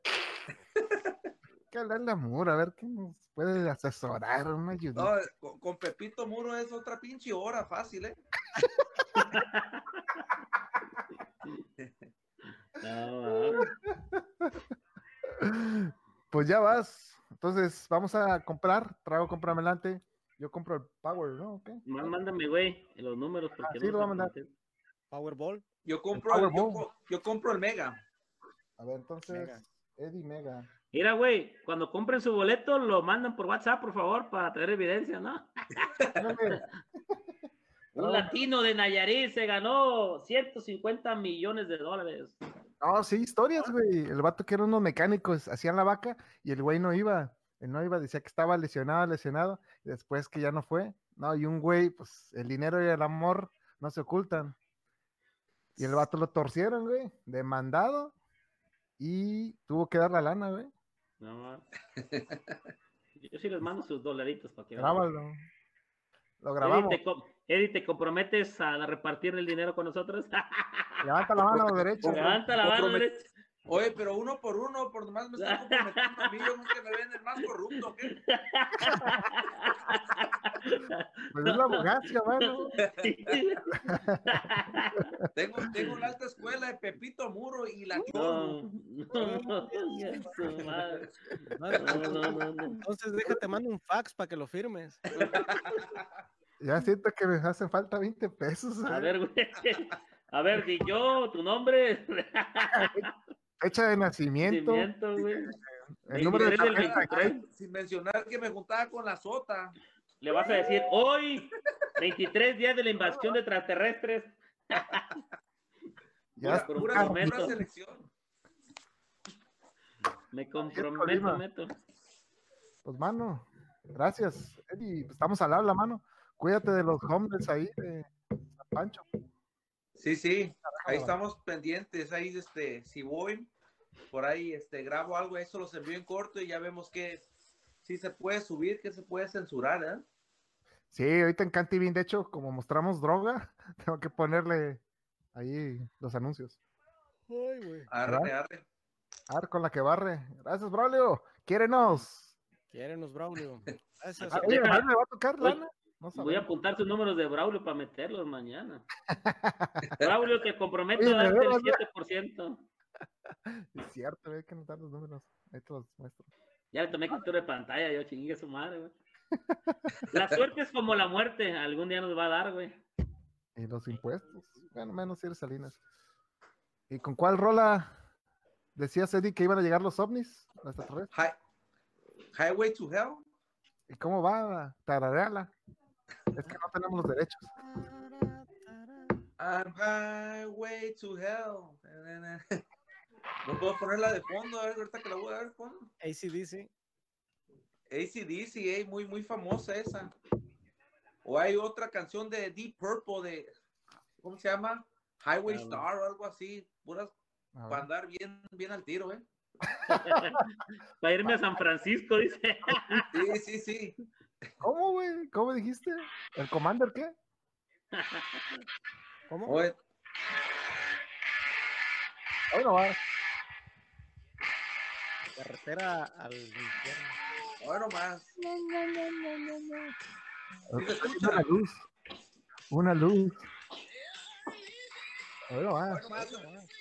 que hablarle a Muro, a ver qué nos puede asesorar, una ayuda. No, con, con Pepito Muro es otra pinche hora fácil, ¿eh? No, no. Pues ya vas. Entonces, vamos a comprar. Trago, cómprame adelante. Yo compro el Power, ¿no? Mándame, güey, los números. Porque Ah, sí, no lo voy a mandar. Powerball. Yo compro, el, yo, Powerball. co- yo compro el Mega. A ver, entonces, Mega. Eddie Mega. Mira, güey, cuando compren su boleto, lo mandan por WhatsApp, por favor, para tener evidencia, ¿no? Un Ah, latino de Nayarit se ganó 150 millones de dólares. No, sí, historias, güey. El vato que eran unos mecánicos, hacían la vaca y el güey no iba. Él no iba, decía que estaba lesionado, lesionado. Y después que ya no fue. No, y un güey, pues el dinero y el amor no se ocultan. Y el vato lo torcieron, güey. Demandado. Y tuvo que dar la lana, güey. No, yo sí les mando sus dolaritos para que vean. Grábalo. Lo Eddie grabamos. te, co- Eddie, ¿te comprometes a repartir el dinero con nosotros? Levanta la mano derecha. Levanta la mano derecha. Oye, pero uno por uno, por nomás me están comprometiendo a mí, yo nunca me ven el más corrupto, ¿qué? Pues es la abogacía, mano. Tengo, tengo la alta escuela de Pepito Muro y la Chorro. No, no, ya su madre. No, No, no, no, no. Entonces déjate, mando un fax para que lo firmes. Ya siento que me hacen falta 20 pesos. A ¿eh? ver, güey. A ver, di yo, tu nombre. Fecha de nacimiento. Nacimiento, güey. El número de 23 del tarjeta. 23. Sin mencionar que me juntaba con la sota. Le vas a decir, hoy, 23 días de la invasión de extraterrestres. Ya Pura- Pura, pura selección. Me comprometo, meto. Pues, mano, gracias, Eddie. Pues, Estamos al habla, mano. Cuídate de los hombres ahí de San Pancho. Sí, sí, ahí estamos pendientes, ahí este, si voy, por ahí este, grabo algo, eso los envío en corto y ya vemos que si se puede subir, que se puede censurar, ¿eh? Sí, ahorita en Cantivin, de hecho, como mostramos droga, tengo que ponerle ahí los anuncios. Ay, güey. Arre, arre. Ar con la que barre. Gracias, Braulio. Quiérenos. Quiérenos, Braulio. Gracias. Ah, oye, Deja- ¿además me va a tocar lana? No Voy a apuntar sus números de Braulio para meterlos mañana. Braulio, te comprometo Oye, a darte el veras, 7%. Es cierto, hay que anotar los números. Ahí te los muestro. Ya le tomé captura de pantalla, yo chingue su madre, güey. La suerte es como la muerte, algún día nos va a dar, güey. Y los impuestos. Bueno, menos si eres Salinas. ¿Y con cuál rola decías, Eddie, que iban a llegar los ovnis? Hi- Highway to Hell. ¿Y cómo va? Tarareala. Es que no tenemos los derechos. I'm highway to hell. No puedo ponerla de fondo, a ver, ahorita que la voy a ver fondo. ACDC. ACDC, eh, muy, muy famosa esa. O hay otra canción de Deep Purple de, ¿cómo se llama? Highway. Star o algo así, puras para andar bien, bien al tiro, ¿eh? Para irme a San Francisco, dice. Sí, sí, sí. ¿Cómo, güey? ¿Cómo dijiste? ¿El Commander qué? ¿Cómo? Oye, Bueno, va. Carretera al infierno. bueno más. Sí se escucha. Una luz. Una luz. Va. Bueno, más.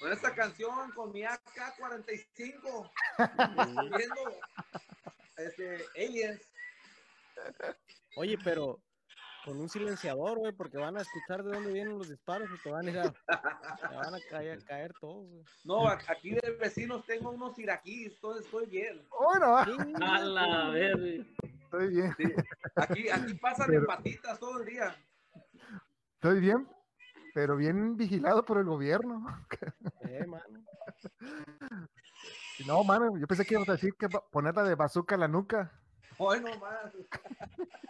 Con esta canción, con mi AK-45, viendo este, Aliens. Oye, pero con un silenciador, güey, porque van a escuchar de dónde vienen los disparos y te van a ir a, te van a caer, caer todos, güey. No, aquí de vecinos tengo unos iraquíes, entonces estoy bien. Bueno, va. A la verga. Estoy bien. Sí. Aquí, aquí pasan Pero- en patitas todo el día. Estoy bien. Pero bien vigilado por el gobierno. Eh, mano. No, mano, yo pensé que ibas a decir que ponerla de bazooka a la nuca. Bueno, más.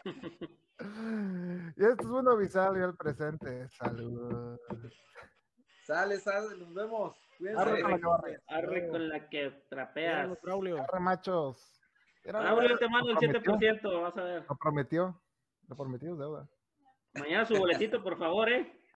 Y esto es un avisario al presente. Saludos. Sale, sale, nos vemos. Cuídense. Arre con la que barre. Arre con la que trapeas. Braulio. Arre, machos. Braulio, te mando el prometió, 7%, vas a ver. Lo prometió. Lo prometió deuda. Mañana su boletito, por favor, ¿eh?